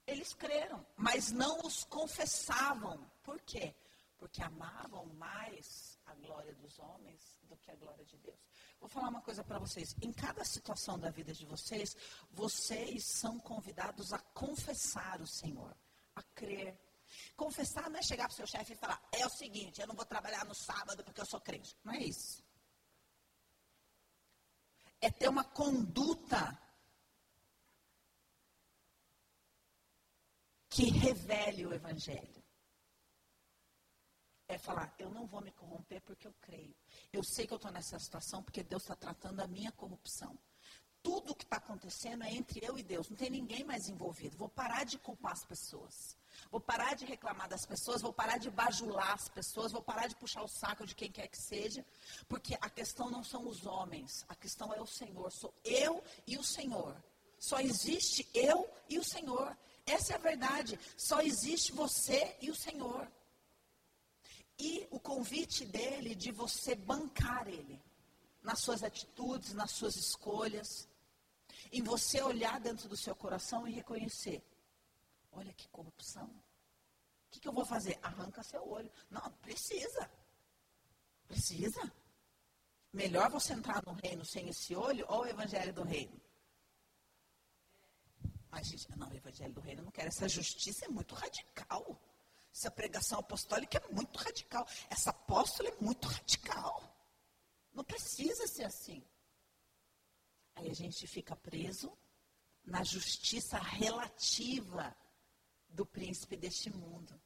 Eles creram, mas não os confessavam. Por quê? Porque amavam mais a glória dos homens do que a glória de Deus. Vou falar uma coisa para vocês. Em cada situação da vida de vocês, vocês são convidados a confessar o Senhor, a crer. Confessar não é chegar para o seu chefe e falar: é o seguinte, eu não vou trabalhar no sábado porque eu sou crente. Não é isso. É ter uma conduta que revele o Evangelho. É falar, eu não vou me corromper porque eu creio. Eu sei que eu estou nessa situação porque Deus está tratando a minha corrupção. Tudo o que está acontecendo é entre eu e Deus, não tem ninguém mais envolvido. Vou parar de culpar as pessoas. Vou parar de reclamar das pessoas, vou parar de bajular as pessoas, vou parar de puxar o saco de quem quer que seja, porque a questão não são os homens, a questão é o Senhor. Sou eu e o Senhor. Só existe eu e o Senhor. Essa é a verdade. Só existe você e o Senhor. E o convite dele de você bancar ele nas suas atitudes, nas suas escolhas, em você olhar dentro do seu coração e reconhecer: olha que corrupção. O que, que eu vou fazer? Arranca seu olho. Não, precisa. Precisa. Melhor você entrar no reino sem esse olho ou o evangelho do reino? Mas, gente, não, o evangelho do reino não quer. Essa justiça é muito radical. Essa pregação apostólica é muito radical. Essa apóstola é muito radical. Não precisa ser assim. Aí a gente fica preso na justiça relativa do príncipe deste mundo.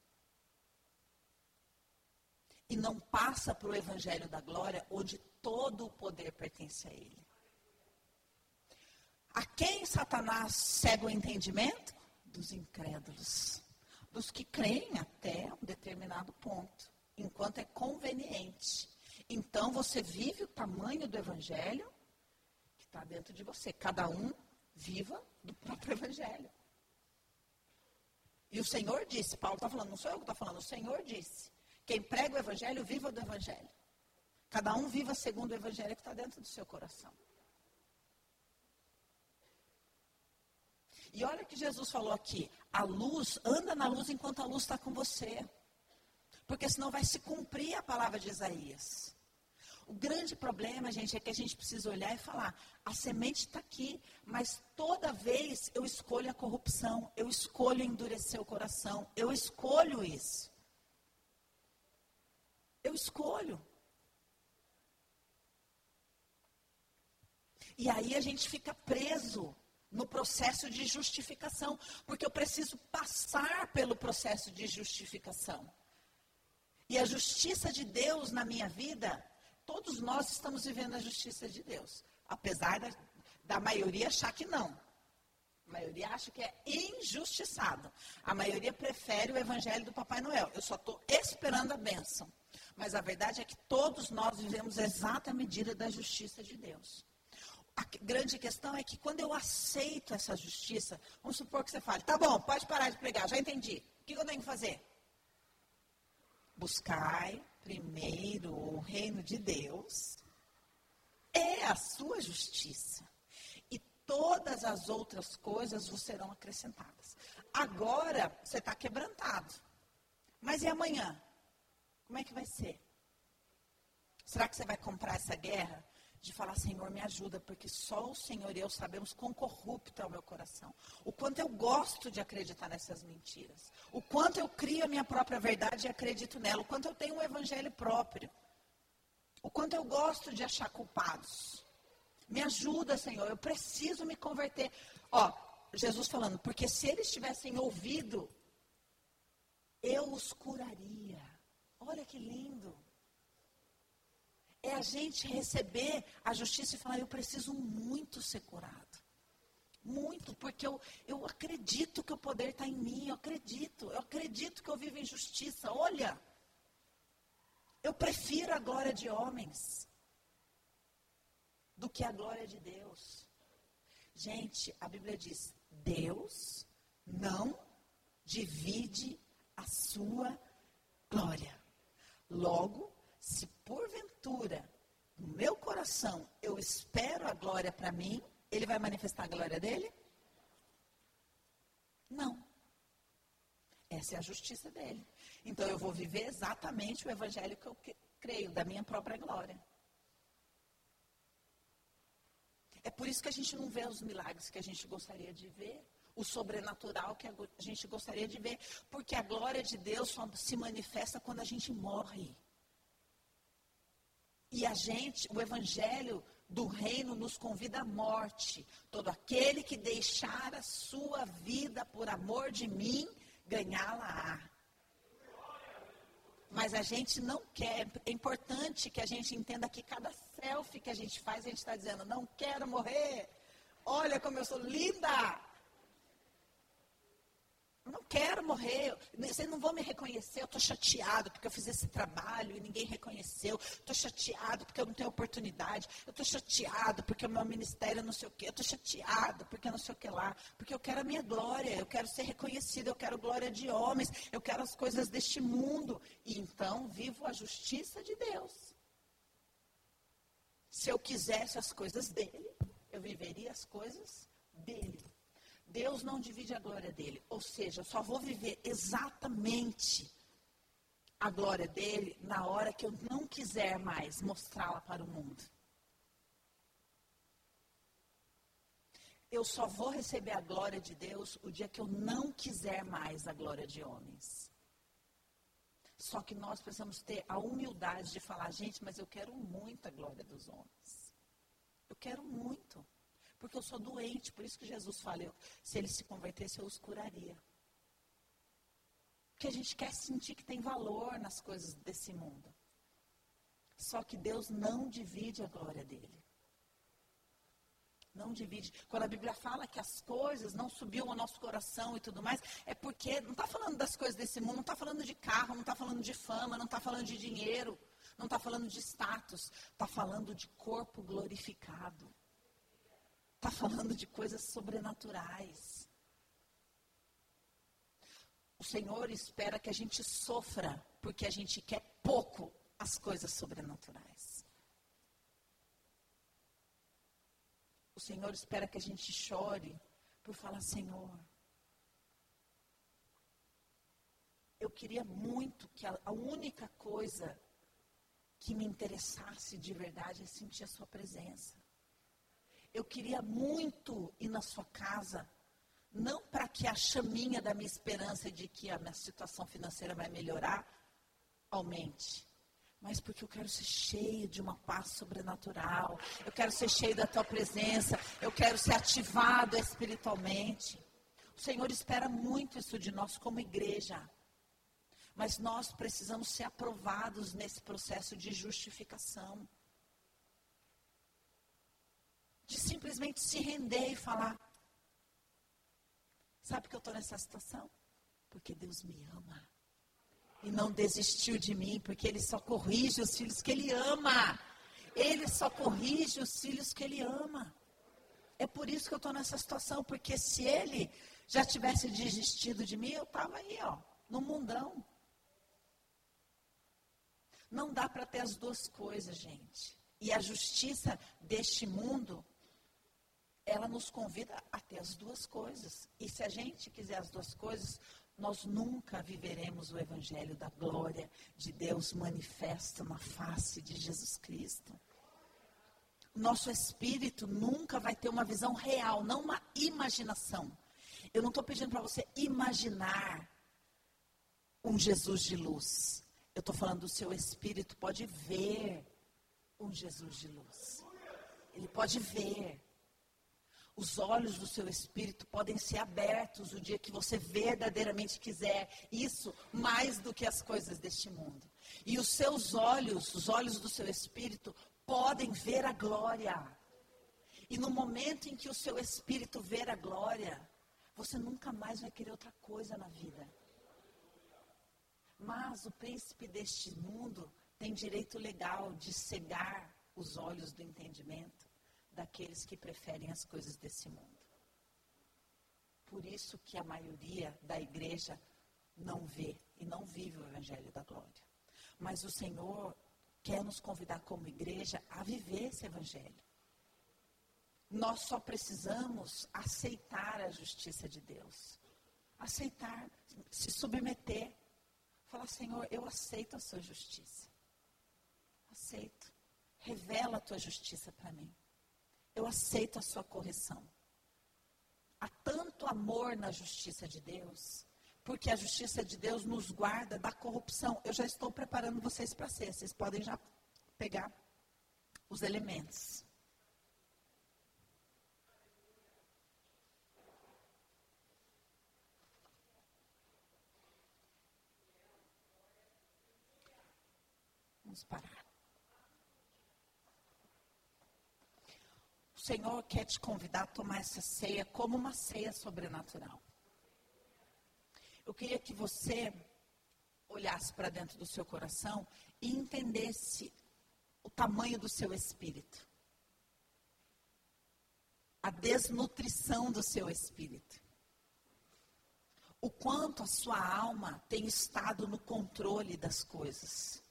E não passa para o evangelho da glória, onde todo o poder pertence a ele. A quem Satanás cega o entendimento? Dos incrédulos. Dos que creem até um determinado ponto, enquanto é conveniente. Então você vive o tamanho do evangelho está dentro de você. Cada um viva do próprio evangelho. E o Senhor disse, Paulo está falando, não sou eu que estou falando, o Senhor disse. Quem prega o evangelho, viva do evangelho. Cada um viva segundo o evangelho que está dentro do seu coração. E olha que Jesus falou aqui: a luz, anda na luz enquanto a luz está com você. Porque senão vai se cumprir a palavra de Isaías. O grande problema, gente, é que a gente precisa olhar e falar: a semente está aqui, mas toda vez eu escolho a corrupção, eu escolho endurecer o coração, eu escolho isso. Eu escolho. E aí a gente fica preso no processo de justificação, porque eu preciso passar pelo processo de justificação. E a justiça de Deus na minha vida, todos nós estamos vivendo a justiça de Deus, apesar da, da maioria achar que não. A maioria acha que é injustiçado. A maioria prefere o evangelho do Papai Noel. Eu só estou esperando a bênção. Mas a verdade é que todos nós vivemos a exata medida da justiça de Deus a grande questão é que quando eu aceito essa justiça, vamos supor que você fale, tá bom, pode parar de pregar, já entendi. O que eu tenho que fazer? Buscai primeiro o reino de Deus, é a sua justiça. E todas as outras coisas vos serão acrescentadas. Agora você está quebrantado. Mas e amanhã? Como é que vai ser? Será que você vai comprar essa guerra de falar, Senhor, me ajuda, porque só o Senhor e eu sabemos quão corrupto é o meu coração. O quanto eu gosto de acreditar nessas mentiras. O quanto eu crio a minha própria verdade e acredito nela. O quanto eu tenho um evangelho próprio. O quanto eu gosto de achar culpados. Me ajuda, Senhor, eu preciso me converter. Ó, Jesus falando, porque se eles tivessem ouvido, eu os curaria. Olha que lindo é a gente receber a justiça e falar: eu preciso muito ser curado. Muito, porque eu, eu acredito que o poder está em mim, eu acredito, eu acredito que eu vivo em justiça. Olha, eu prefiro a glória de homens do que a glória de Deus. Gente, a Bíblia diz: Deus não divide a sua glória. Logo, se porventura no meu coração eu espero a glória para mim, ele vai manifestar a glória dele? Não. Essa é a justiça dele. Então eu vou viver exatamente o evangelho que eu creio, da minha própria glória. É por isso que a gente não vê os milagres que a gente gostaria de ver, o sobrenatural que a gente gostaria de ver, porque a glória de Deus só se manifesta quando a gente morre. E a gente, o evangelho do reino nos convida à morte. Todo aquele que deixar a sua vida por amor de mim, ganhá-la-á. Mas a gente não quer. É importante que a gente entenda que cada selfie que a gente faz, a gente está dizendo: não quero morrer. Olha como eu sou linda. Não quero morrer. Vocês não vão me reconhecer. Eu estou chateado porque eu fiz esse trabalho e ninguém reconheceu. Estou chateado porque eu não tenho oportunidade. Eu estou chateado porque o meu ministério não sei o quê. Eu estou chateado porque não sei o que lá. Porque eu quero a minha glória. Eu quero ser reconhecido. Eu quero glória de homens. Eu quero as coisas deste mundo. E então vivo a justiça de Deus. Se eu quisesse as coisas dele, eu viveria as coisas dele. Deus não divide a glória dele. Ou seja, eu só vou viver exatamente a glória dele na hora que eu não quiser mais mostrá-la para o mundo. Eu só vou receber a glória de Deus o dia que eu não quiser mais a glória de homens. Só que nós precisamos ter a humildade de falar, gente, mas eu quero muito a glória dos homens. Eu quero muito. Porque eu sou doente, por isso que Jesus falou, se ele se convertesse, eu os curaria. Porque a gente quer sentir que tem valor nas coisas desse mundo. Só que Deus não divide a glória dele. Não divide. Quando a Bíblia fala que as coisas não subiu ao nosso coração e tudo mais, é porque não está falando das coisas desse mundo, não está falando de carro, não está falando de fama, não está falando de dinheiro, não está falando de status, está falando de corpo glorificado. Está falando de coisas sobrenaturais. O Senhor espera que a gente sofra, porque a gente quer pouco as coisas sobrenaturais. O Senhor espera que a gente chore por falar, Senhor, eu queria muito que a, a única coisa que me interessasse de verdade é sentir a sua presença. Eu queria muito ir na sua casa, não para que a chaminha da minha esperança de que a minha situação financeira vai melhorar aumente, mas porque eu quero ser cheio de uma paz sobrenatural, eu quero ser cheio da tua presença, eu quero ser ativado espiritualmente. O Senhor espera muito isso de nós como igreja. Mas nós precisamos ser aprovados nesse processo de justificação de simplesmente se render e falar: Sabe que eu estou nessa situação? Porque Deus me ama. E não desistiu de mim, porque Ele só corrige os filhos que Ele ama. Ele só corrige os filhos que Ele ama. É por isso que eu estou nessa situação, porque se Ele já tivesse desistido de mim, eu estava aí, ó, no mundão. Não dá para ter as duas coisas, gente. E a justiça deste mundo ela nos convida a ter as duas coisas. E se a gente quiser as duas coisas, nós nunca viveremos o evangelho da glória de Deus manifesto na face de Jesus Cristo. Nosso espírito nunca vai ter uma visão real, não uma imaginação. Eu não estou pedindo para você imaginar um Jesus de luz. Eu estou falando do seu espírito pode ver um Jesus de luz. Ele pode ver os olhos do seu espírito podem ser abertos o dia que você verdadeiramente quiser isso mais do que as coisas deste mundo. E os seus olhos, os olhos do seu espírito, podem ver a glória. E no momento em que o seu espírito ver a glória, você nunca mais vai querer outra coisa na vida. Mas o príncipe deste mundo tem direito legal de cegar os olhos do entendimento daqueles que preferem as coisas desse mundo. Por isso que a maioria da igreja não vê e não vive o evangelho da glória. Mas o Senhor quer nos convidar como igreja a viver esse evangelho. Nós só precisamos aceitar a justiça de Deus. Aceitar, se submeter. Falar, Senhor, eu aceito a sua justiça. Aceito. Revela a tua justiça para mim. Eu aceito a sua correção. Há tanto amor na justiça de Deus, porque a justiça de Deus nos guarda da corrupção. Eu já estou preparando vocês para ser. Vocês podem já pegar os elementos. Vamos parar. O Senhor quer te convidar a tomar essa ceia como uma ceia sobrenatural. Eu queria que você olhasse para dentro do seu coração e entendesse o tamanho do seu espírito. A desnutrição do seu espírito. O quanto a sua alma tem estado no controle das coisas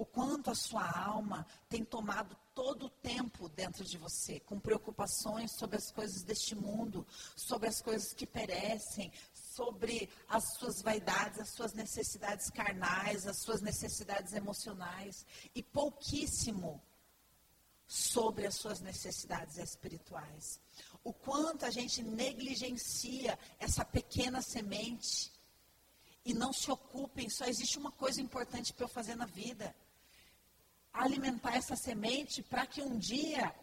o quanto a sua alma tem tomado todo o tempo dentro de você, com preocupações sobre as coisas deste mundo, sobre as coisas que perecem, sobre as suas vaidades, as suas necessidades carnais, as suas necessidades emocionais, e pouquíssimo sobre as suas necessidades espirituais. O quanto a gente negligencia essa pequena semente e não se ocupem, só existe uma coisa importante para eu fazer na vida alimentar essa semente para que um dia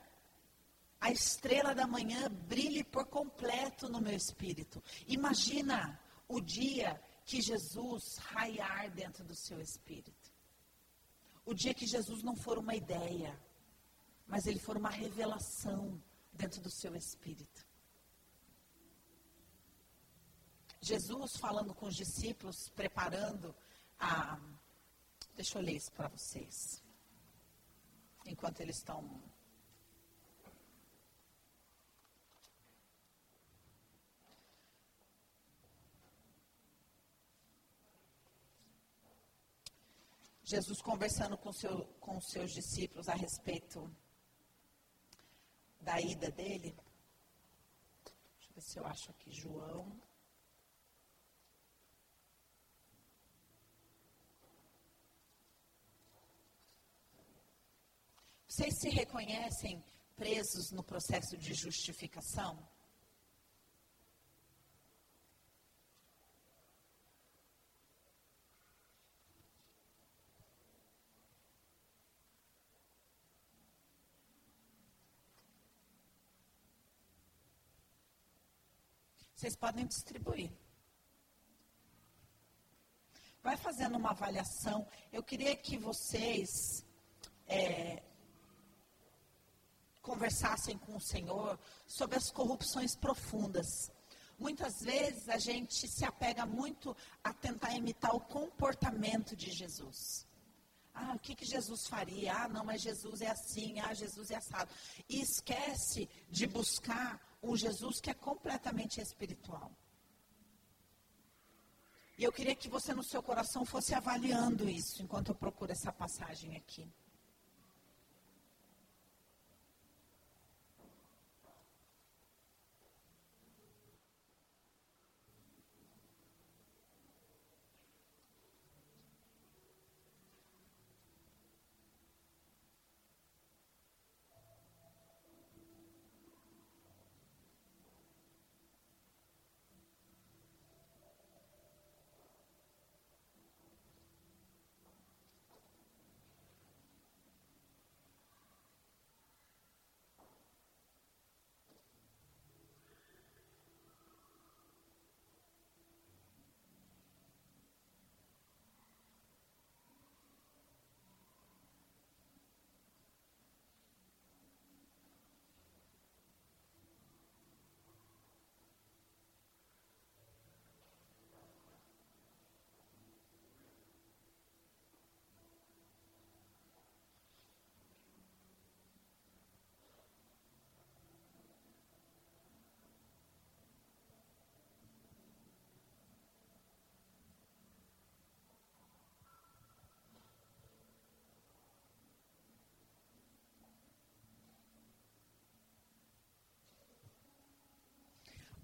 a estrela da manhã brilhe por completo no meu espírito. Imagina o dia que Jesus raiar dentro do seu espírito. O dia que Jesus não for uma ideia, mas ele for uma revelação dentro do seu espírito. Jesus falando com os discípulos, preparando a. Deixa eu ler isso para vocês enquanto eles estão. Jesus conversando com, seu, com os seus discípulos a respeito da ida dele. Deixa eu ver se eu acho aqui João. Vocês se reconhecem presos no processo de justificação? Vocês podem distribuir. Vai fazendo uma avaliação. Eu queria que vocês é, conversassem com o Senhor sobre as corrupções profundas. Muitas vezes a gente se apega muito a tentar imitar o comportamento de Jesus. Ah, o que, que Jesus faria? Ah, não, mas Jesus é assim, ah, Jesus é assado. E esquece de buscar um Jesus que é completamente espiritual. E eu queria que você no seu coração fosse avaliando isso enquanto eu procuro essa passagem aqui.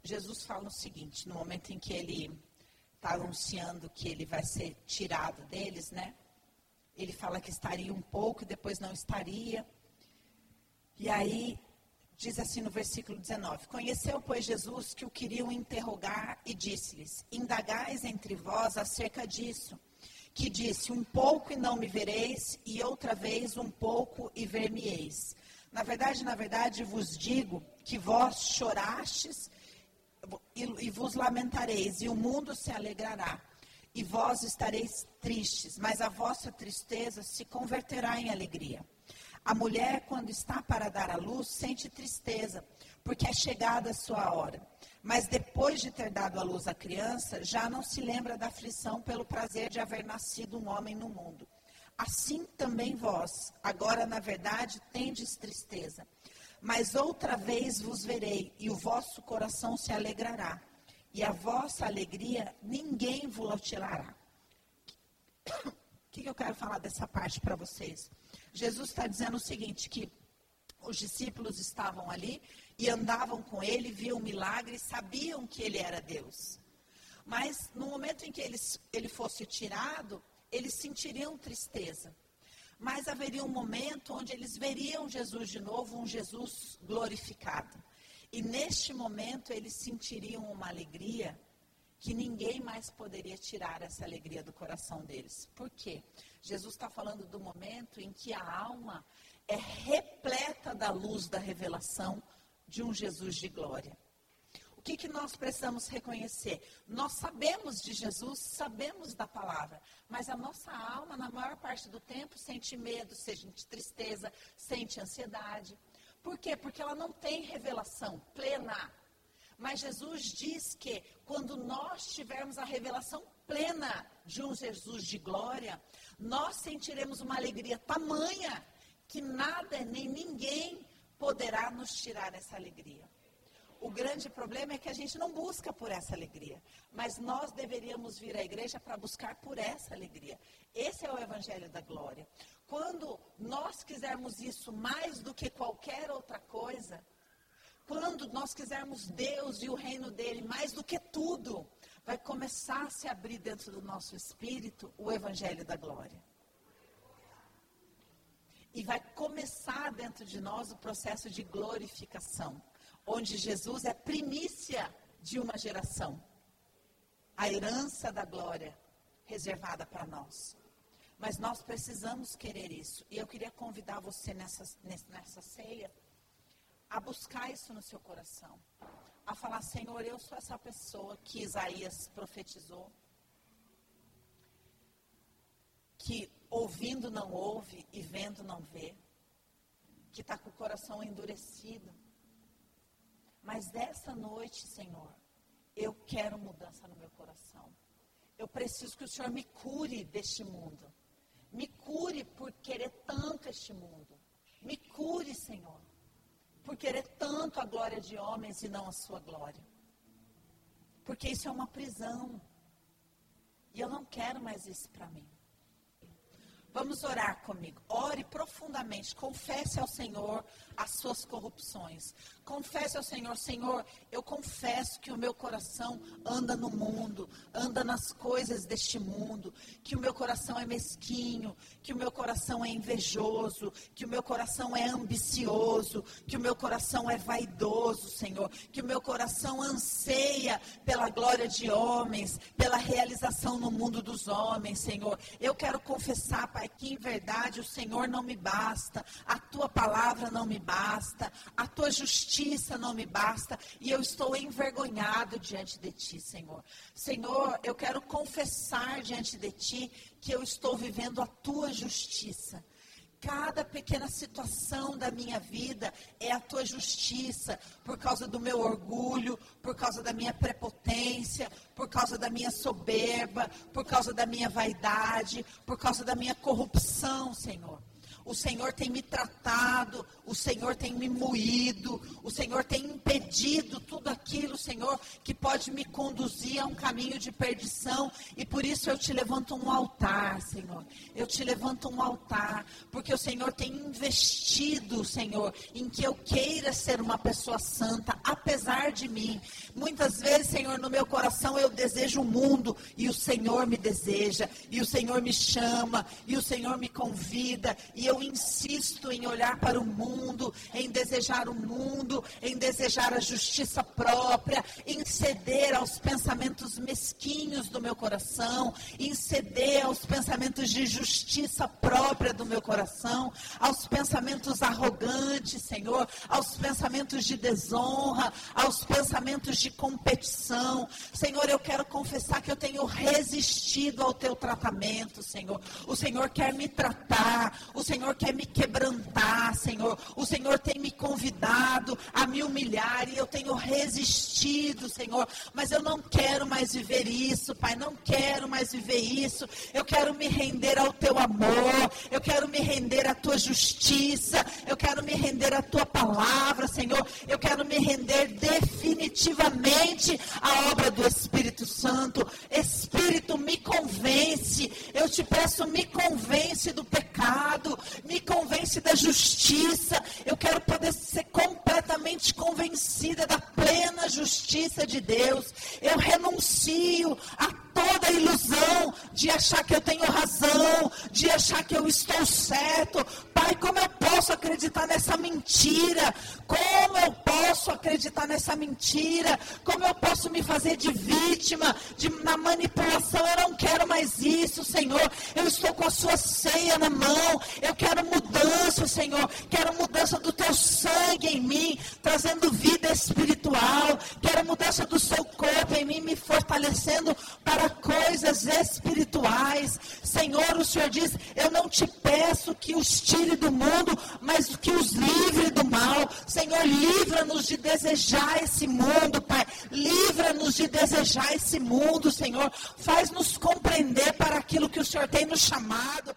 Jesus fala o seguinte, no momento em que ele está anunciando que ele vai ser tirado deles, né? Ele fala que estaria um pouco e depois não estaria. E aí diz assim no versículo 19: Conheceu, pois, Jesus que o queriam interrogar e disse-lhes: Indagais entre vós acerca disso. Que disse: Um pouco e não me vereis, e outra vez um pouco e ver-me-eis. Na verdade, na verdade vos digo que vós chorastes e, e vos lamentareis, e o mundo se alegrará. E vós estareis tristes, mas a vossa tristeza se converterá em alegria. A mulher, quando está para dar à luz, sente tristeza, porque é chegada a sua hora. Mas depois de ter dado à luz a criança, já não se lembra da aflição pelo prazer de haver nascido um homem no mundo. Assim também vós, agora na verdade, tendes tristeza mas outra vez vos verei, e o vosso coração se alegrará, e a vossa alegria ninguém vos tirará. O que, eu quero falar dessa parte para vocês? Jesus está dizendo o seguinte, que os discípulos estavam ali e andavam com ele, viam milagres, sabiam que ele era Deus. Mas no momento em que ele, ele fosse tirado, eles sentiriam tristeza mas haveria um momento onde eles veriam Jesus de novo, um Jesus glorificado. E neste momento eles sentiriam uma alegria que ninguém mais poderia tirar essa alegria do coração deles. Por quê? Jesus está falando do momento em que a alma é repleta da luz da revelação de um Jesus de glória que, que nós precisamos reconhecer? Nós sabemos de Jesus, sabemos da palavra, mas a nossa alma, na maior parte do tempo, sente medo, sente tristeza, sente ansiedade. Por quê? Porque ela não tem revelação plena. Mas Jesus diz que quando nós tivermos a revelação plena de um Jesus de glória, nós sentiremos uma alegria tamanha que nada nem ninguém poderá nos tirar essa alegria. O grande problema é que a gente não busca por essa alegria. Mas nós deveríamos vir à igreja para buscar por essa alegria. Esse é o Evangelho da Glória. Quando nós quisermos isso mais do que qualquer outra coisa, quando nós quisermos Deus e o reino dele mais do que tudo, vai começar a se abrir dentro do nosso espírito o Evangelho da Glória. E vai começar dentro de nós o processo de glorificação onde Jesus é primícia de uma geração. A herança da glória reservada para nós. Mas nós precisamos querer isso. E eu queria convidar você nessa, nessa ceia a buscar isso no seu coração. A falar, Senhor, eu sou essa pessoa que Isaías profetizou. Que ouvindo não ouve e vendo não vê. Que está com o coração endurecido mas dessa noite, Senhor, eu quero mudança no meu coração. Eu preciso que o Senhor me cure deste mundo. Me cure por querer tanto este mundo. Me cure, Senhor, por querer tanto a glória de homens e não a sua glória. Porque isso é uma prisão. E eu não quero mais isso para mim. Vamos orar comigo. Ore profundamente. Confesse ao Senhor as suas corrupções. Confesse ao Senhor, Senhor, eu confesso que o meu coração anda no mundo, anda nas coisas deste mundo, que o meu coração é mesquinho, que o meu coração é invejoso, que o meu coração é ambicioso, que o meu coração é vaidoso, Senhor, que o meu coração anseia pela glória de homens, pela realização no mundo dos homens, Senhor. Eu quero confessar, Pai, que em verdade o Senhor não me basta, a tua palavra não me basta, a tua justiça não me basta e eu estou envergonhado diante de ti, Senhor. Senhor, eu quero confessar diante de ti que eu estou vivendo a tua justiça. Cada pequena situação da minha vida é a tua justiça, por causa do meu orgulho, por causa da minha prepotência, por causa da minha soberba, por causa da minha vaidade, por causa da minha corrupção, Senhor. O Senhor tem me tratado, o Senhor tem me moído, o Senhor tem impedido tudo aquilo, Senhor, que pode me conduzir a um caminho de perdição. E por isso eu te levanto um altar, Senhor. Eu te levanto um altar, porque o Senhor tem investido, Senhor, em que eu queira ser uma pessoa santa apesar de mim. Muitas vezes, Senhor, no meu coração eu desejo o mundo e o Senhor me deseja, e o Senhor me chama, e o Senhor me convida, e eu insisto em olhar para o mundo, em desejar o mundo, em desejar a justiça própria, em ceder aos pensamentos mesquinhos do meu coração, em ceder aos pensamentos de justiça própria do meu coração, aos pensamentos arrogantes, Senhor, aos pensamentos de desonra, aos pensamentos de competição. Senhor, eu quero confessar que eu tenho resistido ao teu tratamento, Senhor. O Senhor quer me tratar, o Senhor quer me quebrantar, Senhor. O Senhor tem me convidado a me humilhar e eu tenho resistido, Senhor. Mas eu não quero mais viver isso, Pai, não quero mais viver isso. Eu quero me render ao teu amor, eu quero me render à tua justiça, eu quero me render à tua palavra, Senhor. Eu quero me render definitivamente à obra do Espírito Santo. Espírito, me convence. Eu te peço, me convence do pecado, me convence da justiça. Eu quero poder ser completamente convencida da plena justiça de Deus. Eu renuncio a toda ilusão de achar que eu tenho razão, de achar que eu estou certo. Pai, como eu posso acreditar nessa mentira? Como eu posso acreditar nessa mentira? Como eu posso me fazer de vítima de, na manipulação? Eu não quero mais isso, Senhor. Eu estou com a sua ceia na mão. Eu quero mudança, Senhor. Quero mudança do teu sangue em mim, trazendo vida espiritual. Quero mudança do seu corpo em mim, me fortalecendo para coisas espirituais. Senhor, o Senhor diz: Eu não te peço que os tire do mundo, mas que os livre do mal. Senhor, livra-nos de desejar esse mundo, Pai. Livra-nos de desejar esse mundo, Senhor. Faz-nos compreender para aquilo que o Senhor tem nos chamado.